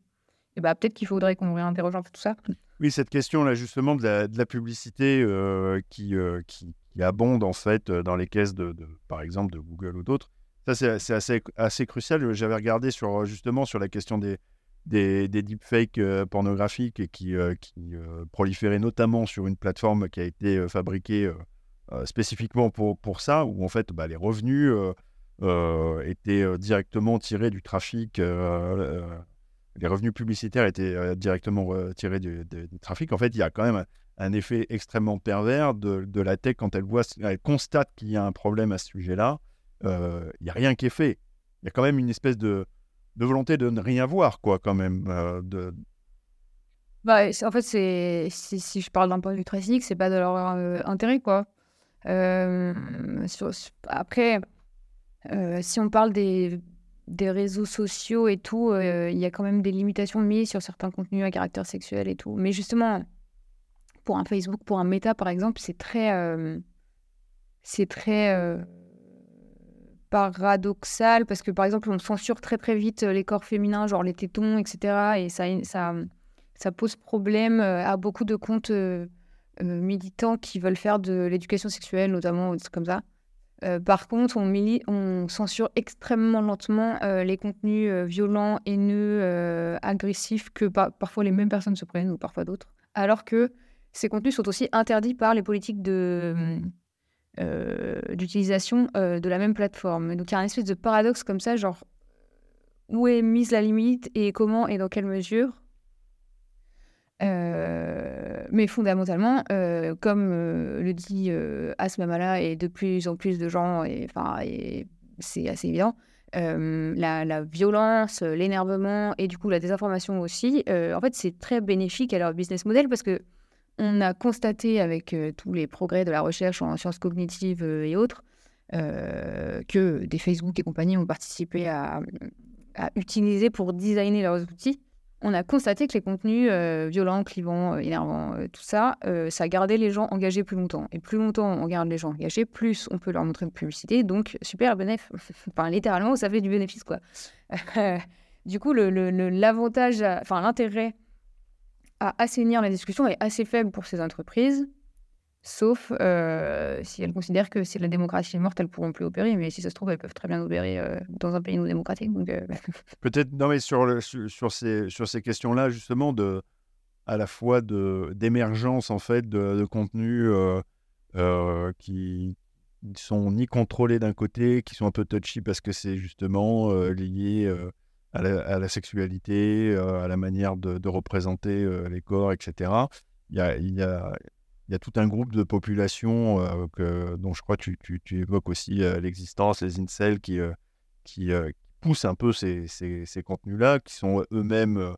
et bah, peut-être qu'il faudrait qu'on réinterroge un peu tout ça. Oui, cette question-là, justement, de la, publicité euh, qui, euh, qui, abonde, en fait, euh, dans les caisses, de, de par exemple, de Google ou d'autres, ça, c'est assez, assez crucial. J'avais regardé sur, justement sur la question des, des, des deepfakes pornographiques qui, qui proliféraient notamment sur une plateforme qui a été fabriquée spécifiquement pour, pour ça, où, en fait, bah, les revenus... étaient directement tirés du trafic les revenus publicitaires étaient euh, directement retirés du, trafic. En fait, il y a quand même un, effet extrêmement pervers de, la tech quand elle voit, elle constate qu'il y a un problème à ce sujet-là. Euh, il n'y a rien qui est fait. Il y a quand même une espèce de, volonté de ne rien voir, quoi, quand même. Euh. Bah, en fait, c'est si, je parle d'un point de vue très cynique, c'est pas de leur intérêt, quoi. après, si on parle des des réseaux sociaux et tout, euh, il y a quand même des limitations mises sur certains contenus à caractère sexuel et tout. Mais justement, pour un Facebook, pour un Meta par exemple, c'est très, euh, c'est très euh, paradoxal parce que par exemple, on censure très très vite les corps féminins, genre les tétons, etc. Et ça, ça, ça pose problème à beaucoup de comptes militants qui veulent faire de l'éducation sexuelle, notamment, comme ça. Euh, par contre, on, censure extrêmement lentement euh, les contenus euh, violents, haineux, agressifs que parfois les mêmes personnes se prennent ou parfois d'autres. Alors que ces contenus sont aussi interdits par les politiques d'utilisation de la même plateforme. Donc il y a un espèce de paradoxe comme ça, genre où est mise la limite et comment et dans quelle mesure. Mais fondamentalement, comme le dit Asma Mala et de plus en plus de gens, et, c'est assez évident, la, violence, l'énervement et du coup la désinformation aussi, en fait, c'est très bénéfique à leur business model parce que on a constaté avec tous les progrès de la recherche en sciences cognitives et autres que des Facebook et compagnie ont participé à, à utiliser pour designer leurs outils on a constaté que les contenus euh, violents, clivants, euh, énervants, euh, tout ça, ça gardait les gens engagés plus longtemps. Et plus longtemps on garde les gens engagés, plus on peut leur montrer une publicité. Donc, super bénéfice. enfin, littéralement, ça fait du bénéfice, quoi. du coup, l'avantage, enfin, l'intérêt à assainir la discussion est assez faible pour ces entreprises. Sauf euh, si elles considèrent que si la démocratie est morte, elles pourront plus opérer. Mais si ça se trouve, elles peuvent très bien opérer euh, dans un pays non démocratique. Euh, Peut-être, non, mais sur, sur, ces, sur ces questions-là, justement, de, à la fois d'émergence, en fait, de, de contenus qui sont ni contrôlés d'un côté, qui sont un peu touchy parce que c'est justement lié à la, sexualité, à la manière de, de représenter les corps, etc. Il y a il y a tout un groupe de population euh, dont je crois que tu, évoques aussi euh, l'existence, les incels qui, euh, qui poussent un peu ces, contenus-là, qui sont eux-mêmes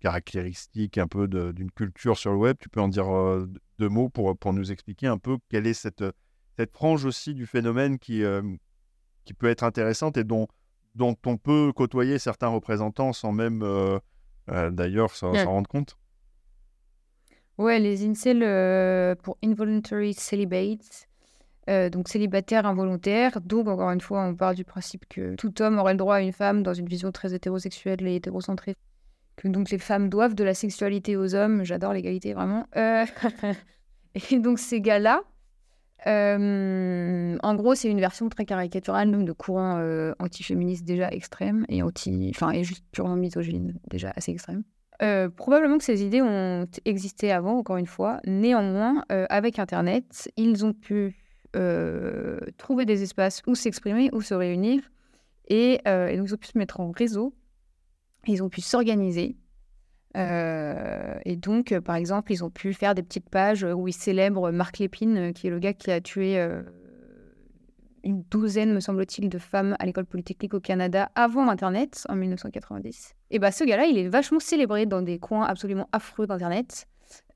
caractéristiques un peu d'une culture sur le web. Tu peux en dire deux mots pour, pour nous expliquer un peu quelle est cette, cette frange aussi du phénomène qui, qui peut être intéressante et dont, dont on peut côtoyer certains représentants sans même d'ailleurs s'en rendre compte? Ouais, les incels euh, pour involuntary celibate, euh, donc célibataire involontaire. Donc, encore une fois, on parle du principe que tout homme aurait le droit à une femme dans une vision très hétérosexuelle et hétérocentrée. Que donc les femmes doivent de la sexualité aux hommes. J'adore l'égalité, vraiment. Euh, et donc, ces gars-là, en gros, c'est une version très caricaturale de courant antiféministe déjà extrême et anti, enfin, et juste purement misogyne déjà assez extrême. Euh, probablement que ces idées ont existé avant, encore une fois. Néanmoins, euh, avec Internet, ils ont pu euh, trouver des espaces où s'exprimer, où se réunir. Et, donc, ils ont pu se mettre en réseau. Ils ont pu s'organiser. et donc, par exemple, ils ont pu faire des petites pages où ils célèbrent Marc Lépine, qui est le gars qui a tué une douzaine, me semble-t-il, de femmes à l'école polytechnique au Canada avant Internet, en 1990. Et bah, ce gars-là, il est vachement célébré dans des coins absolument affreux d'Internet.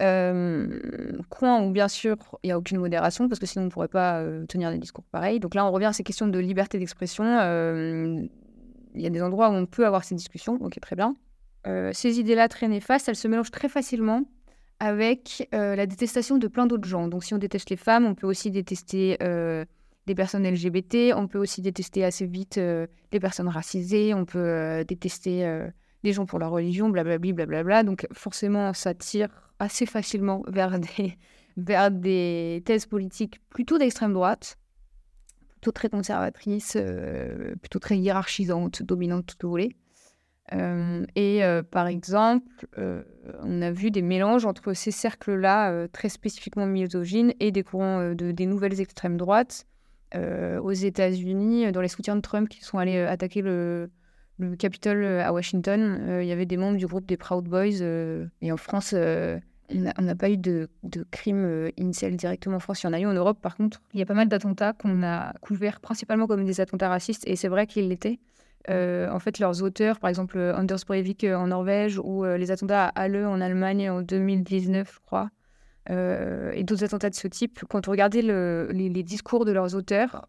Euh, coins où, bien sûr, il n'y a aucune modération, parce que sinon, on ne pourrait pas euh, tenir des discours pareils. Donc là, on revient à ces questions de liberté d'expression. Euh, il y a des endroits où on peut avoir ces discussions, ok, très bien. ces idées-là très néfastes, elles se mélangent très facilement avec la détestation de plein d'autres gens. Donc si on déteste les femmes, on peut aussi détester des personnes LGBT, on peut aussi détester assez vite euh, les personnes racisées, on peut euh, détester euh, les gens pour leur religion, blablabla, blablabla. Donc forcément, ça tire assez facilement vers des, vers des thèses politiques plutôt d'extrême droite, plutôt très conservatrices, plutôt très hiérarchisantes, dominantes, tout ce que vous voulez. et par exemple, on a vu des mélanges entre ces cercles-là, très spécifiquement misogynes, et des courants de, des nouvelles extrêmes droites, euh, aux États-Unis, dans les soutiens de Trump qui sont allés euh, attaquer le, le Capitole euh, à Washington, il y avait des membres du groupe des Proud Boys. et en France, on n'a pas eu de, de crime incel directement en France. Il y en a eu en Europe, par contre. Il y a pas mal d'attentats qu'on a couverts principalement comme des attentats racistes, et c'est vrai qu'ils l'étaient. en fait, leurs auteurs, par exemple Anders Breivik en Norvège ou les attentats à Halle en Allemagne en 2019, je crois, euh, et d'autres attentats de ce type, quand on regardait les, discours de leurs auteurs,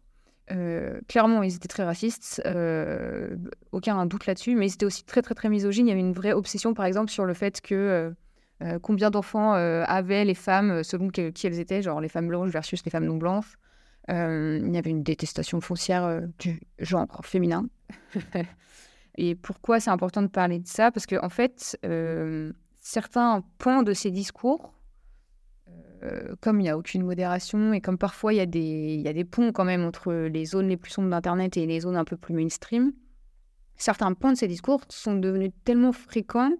euh, clairement, ils étaient très racistes, euh, aucun doute là-dessus, mais ils étaient aussi très, très, très misogynes. Il y avait une vraie obsession, par exemple, sur le fait que combien d'enfants avaient les femmes selon qui elles étaient, genre les femmes blanches versus les femmes non blanches. il y avait une détestation foncière du genre féminin. Et pourquoi c'est important de parler de ça? Parce qu'en en fait, certains points de ces discours euh, comme il n'y a aucune modération et comme parfois il y, a des, ponts quand même entre les zones les plus sombres d'Internet et les zones un peu plus mainstream, certains points de ces discours sont devenus tellement fréquents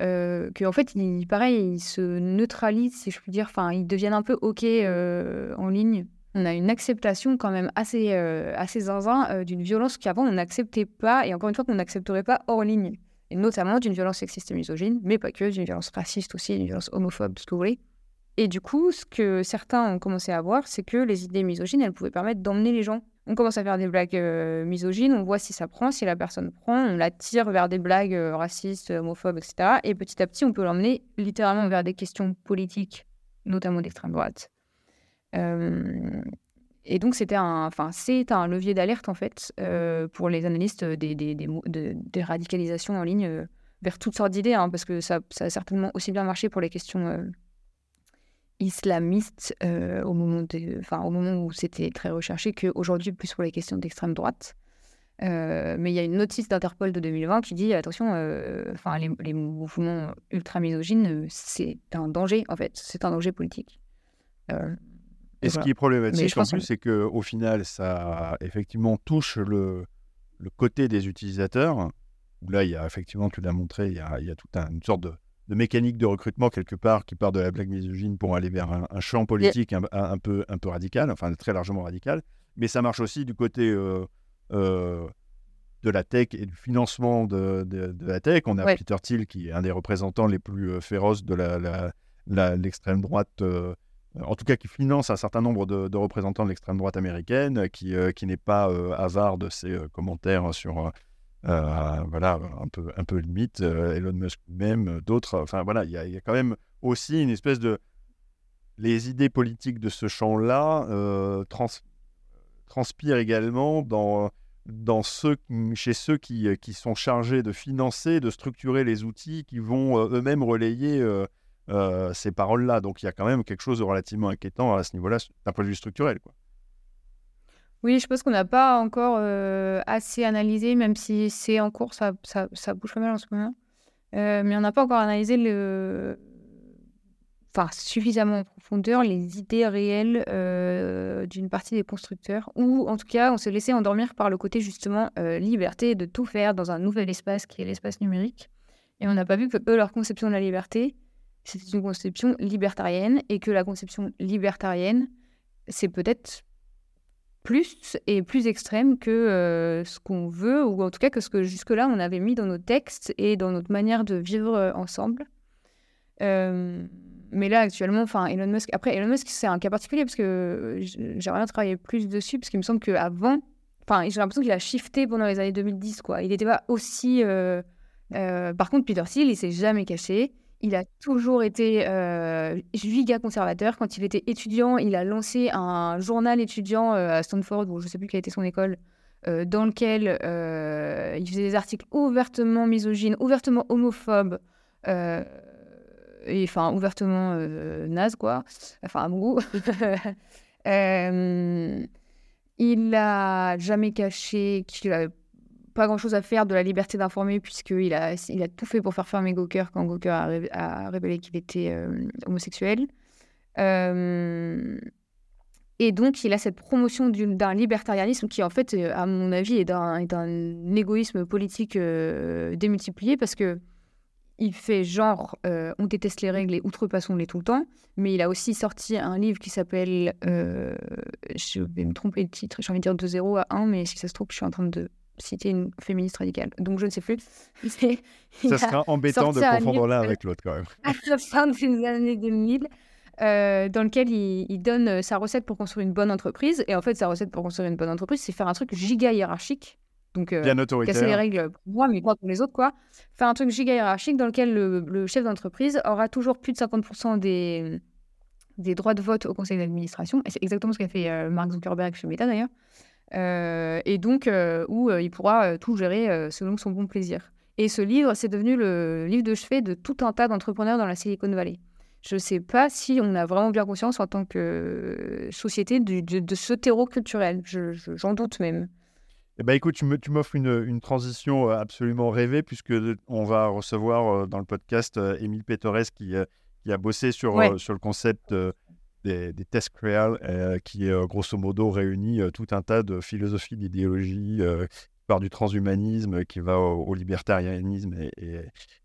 euh, qu'en fait, ils, pareil, ils se neutralisent, si je puis dire. Enfin, ils deviennent un peu OK euh, en ligne. On a une acceptation quand même assez, assez zinzin d'une violence qu'avant on n'acceptait pas, et encore une fois qu'on n'accepterait pas hors ligne. Et notamment d'une violence sexiste et misogyne, mais pas que, d'une violence raciste aussi, d'une violence homophobe, ce que vous voulez. Et du coup, ce que certains ont commencé à voir, c'est que les idées misogynes, elles pouvaient permettre d'emmener les gens. On commence à faire des blagues euh, misogynes, on voit si ça prend, si la personne prend, on la tire vers des blagues euh, racistes, homophobes, etc. Et petit à petit, on peut l'emmener littéralement vers des questions politiques, notamment d'extrême droite. Euh, et donc, c'était un, enfin, c'est un levier d'alerte, en fait, pour les analystes des, des, des, radicalisations en ligne vers toutes sortes d'idées, hein, parce que ça, ça a certainement aussi bien marché pour les questions islamistes euh, au, moment de, enfin, au moment où c'était très recherché qu'aujourd'hui, plus pour les questions d'extrême droite. Euh, mais il y a une notice d'Interpol de 2020 qui dit attention, euh, les, les mouvements ultra misogynes, c'est un danger en fait, c'est un danger politique. Et ce voilà. qui est problématique en plus, que- c'est qu'au final, ça effectivement touche le, le côté des utilisateurs. Où là, il y a effectivement, tu l'as montré, il y a, il y a toute un- une sorte de, de mécanique de recrutement quelque part qui part de la blague misogyne pour aller vers un, un champ politique un, peu, un peu radical, enfin très largement radical. Mais ça marche aussi du côté euh, euh, de la tech et du financement de, de- de la tech. On a Ouais. Peter Thiel qui est un des représentants les plus euh, féroces de la- la- la- l'extrême droite. euh, en tout cas, qui finance un certain nombre de, de représentants de l'extrême droite américaine, qui, qui n'est pas avare de ses commentaires sur, voilà, un peu, un peu limite, euh, Elon Musk même, euh, d'autres. Enfin, voilà, il y, a- quand même aussi une espèce de. Les idées politiques de ce champ-là euh, trans- transpirent également dans, dans ceux, chez ceux qui, qui sont chargés de financer, de structurer les outils qui vont euh, eux-mêmes relayer euh, euh, ces paroles-là. Donc il y a quand même quelque chose de relativement inquiétant à ce niveau-là, d'un point de vue structurel. Quoi. Oui, je pense qu'on n'a pas encore euh, assez analysé, même si c'est en cours, ça, bouge pas mal en ce moment. Euh, mais on n'a pas encore analysé enfin, suffisamment en profondeur les idées réelles euh, d'une partie des constructeurs. Ou en tout cas, on s'est laissé endormir par le côté justement euh, liberté de tout faire dans un nouvel espace qui est l'espace numérique. Et on n'a pas vu que leur conception de la liberté, c'était une conception libertarienne et que la conception libertarienne, c'est peut-être plus et plus extrême que euh, ce qu'on veut, ou en tout cas que ce que jusque-là on avait mis dans nos textes et dans notre manière de vivre euh, ensemble. Euh, mais là, actuellement, enfin, Elon Musk. Après, Elon Musk, c'est un cas particulier parce que j'aimerais bien travailler plus dessus parce qu'il me semble qu'avant, enfin, j'ai l'impression qu'il a shifté pendant les années 2010, quoi. Il n'était pas aussi. Par contre, Peter Thiel, il s'est jamais caché. Il a toujours été euh, giga conservateur. Quand il était étudiant, il a lancé un journal étudiant euh, à Stanford, ou je ne sais plus quelle était son école, euh, dans lequel euh, il faisait des articles ouvertement misogynes, ouvertement homophobes, et enfin ouvertement nazes, quoi. Enfin, à mon il a jamais caché qu'il avait pas grand chose à faire de la liberté d'informer, puisqu'il a, il a tout fait pour faire fermer Gawker quand Gawker a, ré- a révélé qu'il était euh, homosexuel. Euh, et donc, il a cette promotion d'un libertarianisme qui, en fait, euh, à mon avis, est d'un égoïsme politique démultiplié parce que il fait genre on déteste les règles et outrepassons-les tout le temps, mais il a aussi sorti un livre qui s'appelle je vais me tromper de titre, j'ai envie de dire de 0 à 1, mais si ça se trouve, je suis en train de citer une féministe radicale, donc je ne sais plus. Ça sera embêtant de confondre l'un avec l'autre quand même. à la fin des années 2000, euh, dans lequel il, il donne euh, sa recette pour construire une bonne entreprise. Et en fait, sa recette pour construire une bonne entreprise, c'est faire un truc giga hiérarchique. Donc, euh, Bien casser les autoritaire. règles pour moi, mais pas pour les autres, quoi. Faire un truc giga hiérarchique dans lequel le, le chef d'entreprise aura toujours plus de 50% des, des droits de vote au conseil d'administration. Et c'est exactement ce qu'a fait euh, Mark Zuckerberg chez Meta, d'ailleurs. Euh, et donc, euh, où euh, il pourra tout gérer selon son bon plaisir. Et ce livre, c'est devenu le livre de chevet de tout un tas d'entrepreneurs dans la Silicon Valley. Je ne sais pas si on a vraiment bien conscience en tant que société du- de, de ce terreau culturel. Je- je- J'en doute même. Eh ben, écoute, tu m'offres une, une transition absolument rêvée, puisque on va recevoir dans le podcast Émile Pétorès qui, qui a bossé sur, Ouais. sur le concept des, des tests créales, euh, qui euh, grosso modo réunit euh, tout un tas de philosophies, d'idéologies, euh, par du transhumanisme qui va au, libertarianisme et,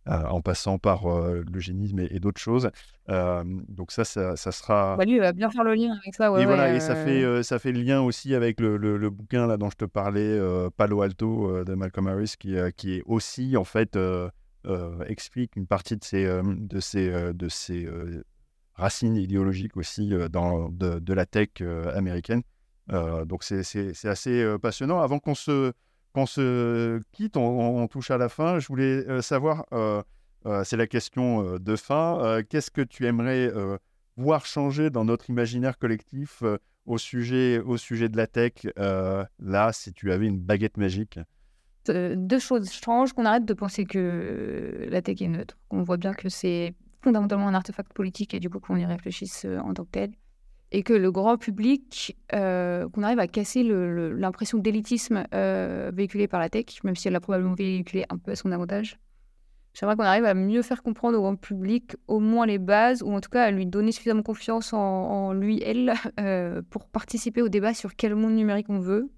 en passant par l'eugénisme et, d'autres choses. donc ça, ça, sera. Bah, lui, il va bien faire le lien avec ça. et voilà, et ça fait ça fait le lien aussi avec le, le, bouquin là dont je te parlais, Palo Alto de Malcolm Harris, qui, qui est aussi en fait explique une partie de ces de ces de ces racines idéologiques aussi dans de, la tech américaine. donc c'est assez passionnant. Avant qu'on se qu'on se quitte, on, touche à la fin. Je voulais euh, savoir, euh, euh, c'est la question de fin, qu'est-ce que tu aimerais voir changer dans notre imaginaire collectif au, sujet, au sujet de la tech, là, si tu avais une baguette magique? Deux choses changent, qu'on arrête de penser que la tech est neutre, qu'on voit bien que c'est fondamentalement un artefact politique et du coup qu'on y réfléchisse en tant que tel et que le grand public, euh, qu'on arrive à casser l'impression d'élitisme euh, véhiculée par la tech, même si elle l'a probablement véhiculé un peu à son avantage. J'aimerais qu'on arrive à mieux faire comprendre au grand public au moins les bases, ou en tout cas à lui donner suffisamment confiance en, lui, elle, euh, pour participer au débat sur quel monde numérique on veut.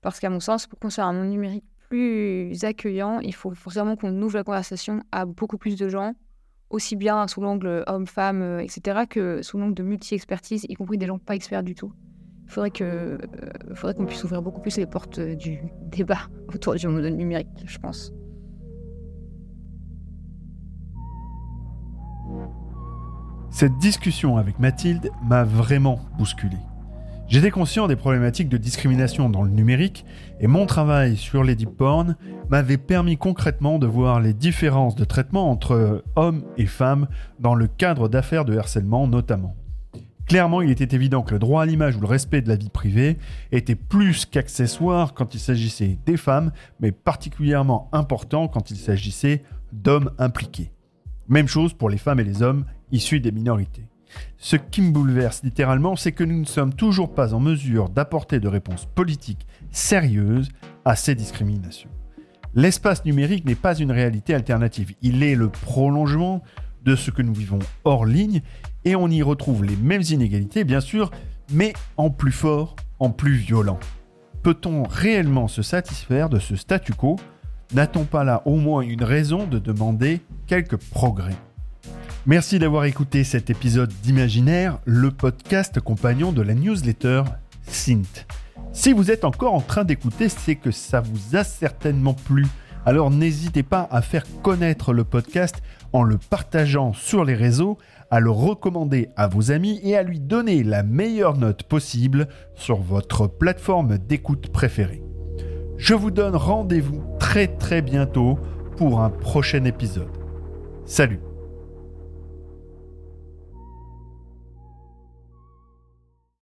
Parce qu'à mon sens, pour construire un monde numérique plus accueillant, il faut vraiment qu'on ouvre la conversation à beaucoup plus de gens aussi bien sous l'angle homme-femme, euh, etc., que sous l'angle de multi-expertise, y compris des gens pas experts du tout. Il euh, faudrait qu'on puisse ouvrir beaucoup plus les portes euh, du débat autour du monde numérique, je pense. Cette discussion avec Mathilde m'a vraiment bousculé. J'étais conscient des problématiques de discrimination dans le numérique et mon travail sur les deep porn m'avait permis concrètement de voir les différences de traitement entre hommes et femmes dans le cadre d'affaires de harcèlement notamment. Clairement, il était évident que le droit à l'image ou le respect de la vie privée était plus qu'accessoire quand il s'agissait des femmes, mais particulièrement important quand il s'agissait d'hommes impliqués. Même chose pour les femmes et les hommes issus des minorités. Ce qui me bouleverse littéralement, c'est que nous ne sommes toujours pas en mesure d'apporter de réponses politiques sérieuses à ces discriminations. L'espace numérique n'est pas une réalité alternative, il est le prolongement de ce que nous vivons hors ligne et on y retrouve les mêmes inégalités bien sûr, mais en plus fort, en plus violent. Peut-on réellement se satisfaire de ce statu quo? N'a-t-on pas là au moins une raison de demander quelques progrès? Merci d'avoir écouté cet épisode d'Imaginaire, le podcast compagnon de la newsletter Synth. Si vous êtes encore en train d'écouter, c'est que ça vous a certainement plu. Alors n'hésitez pas à faire connaître le podcast en le partageant sur les réseaux, à le recommander à vos amis et à lui donner la meilleure note possible sur votre plateforme d'écoute préférée. Je vous donne rendez-vous très très bientôt pour un prochain épisode. Salut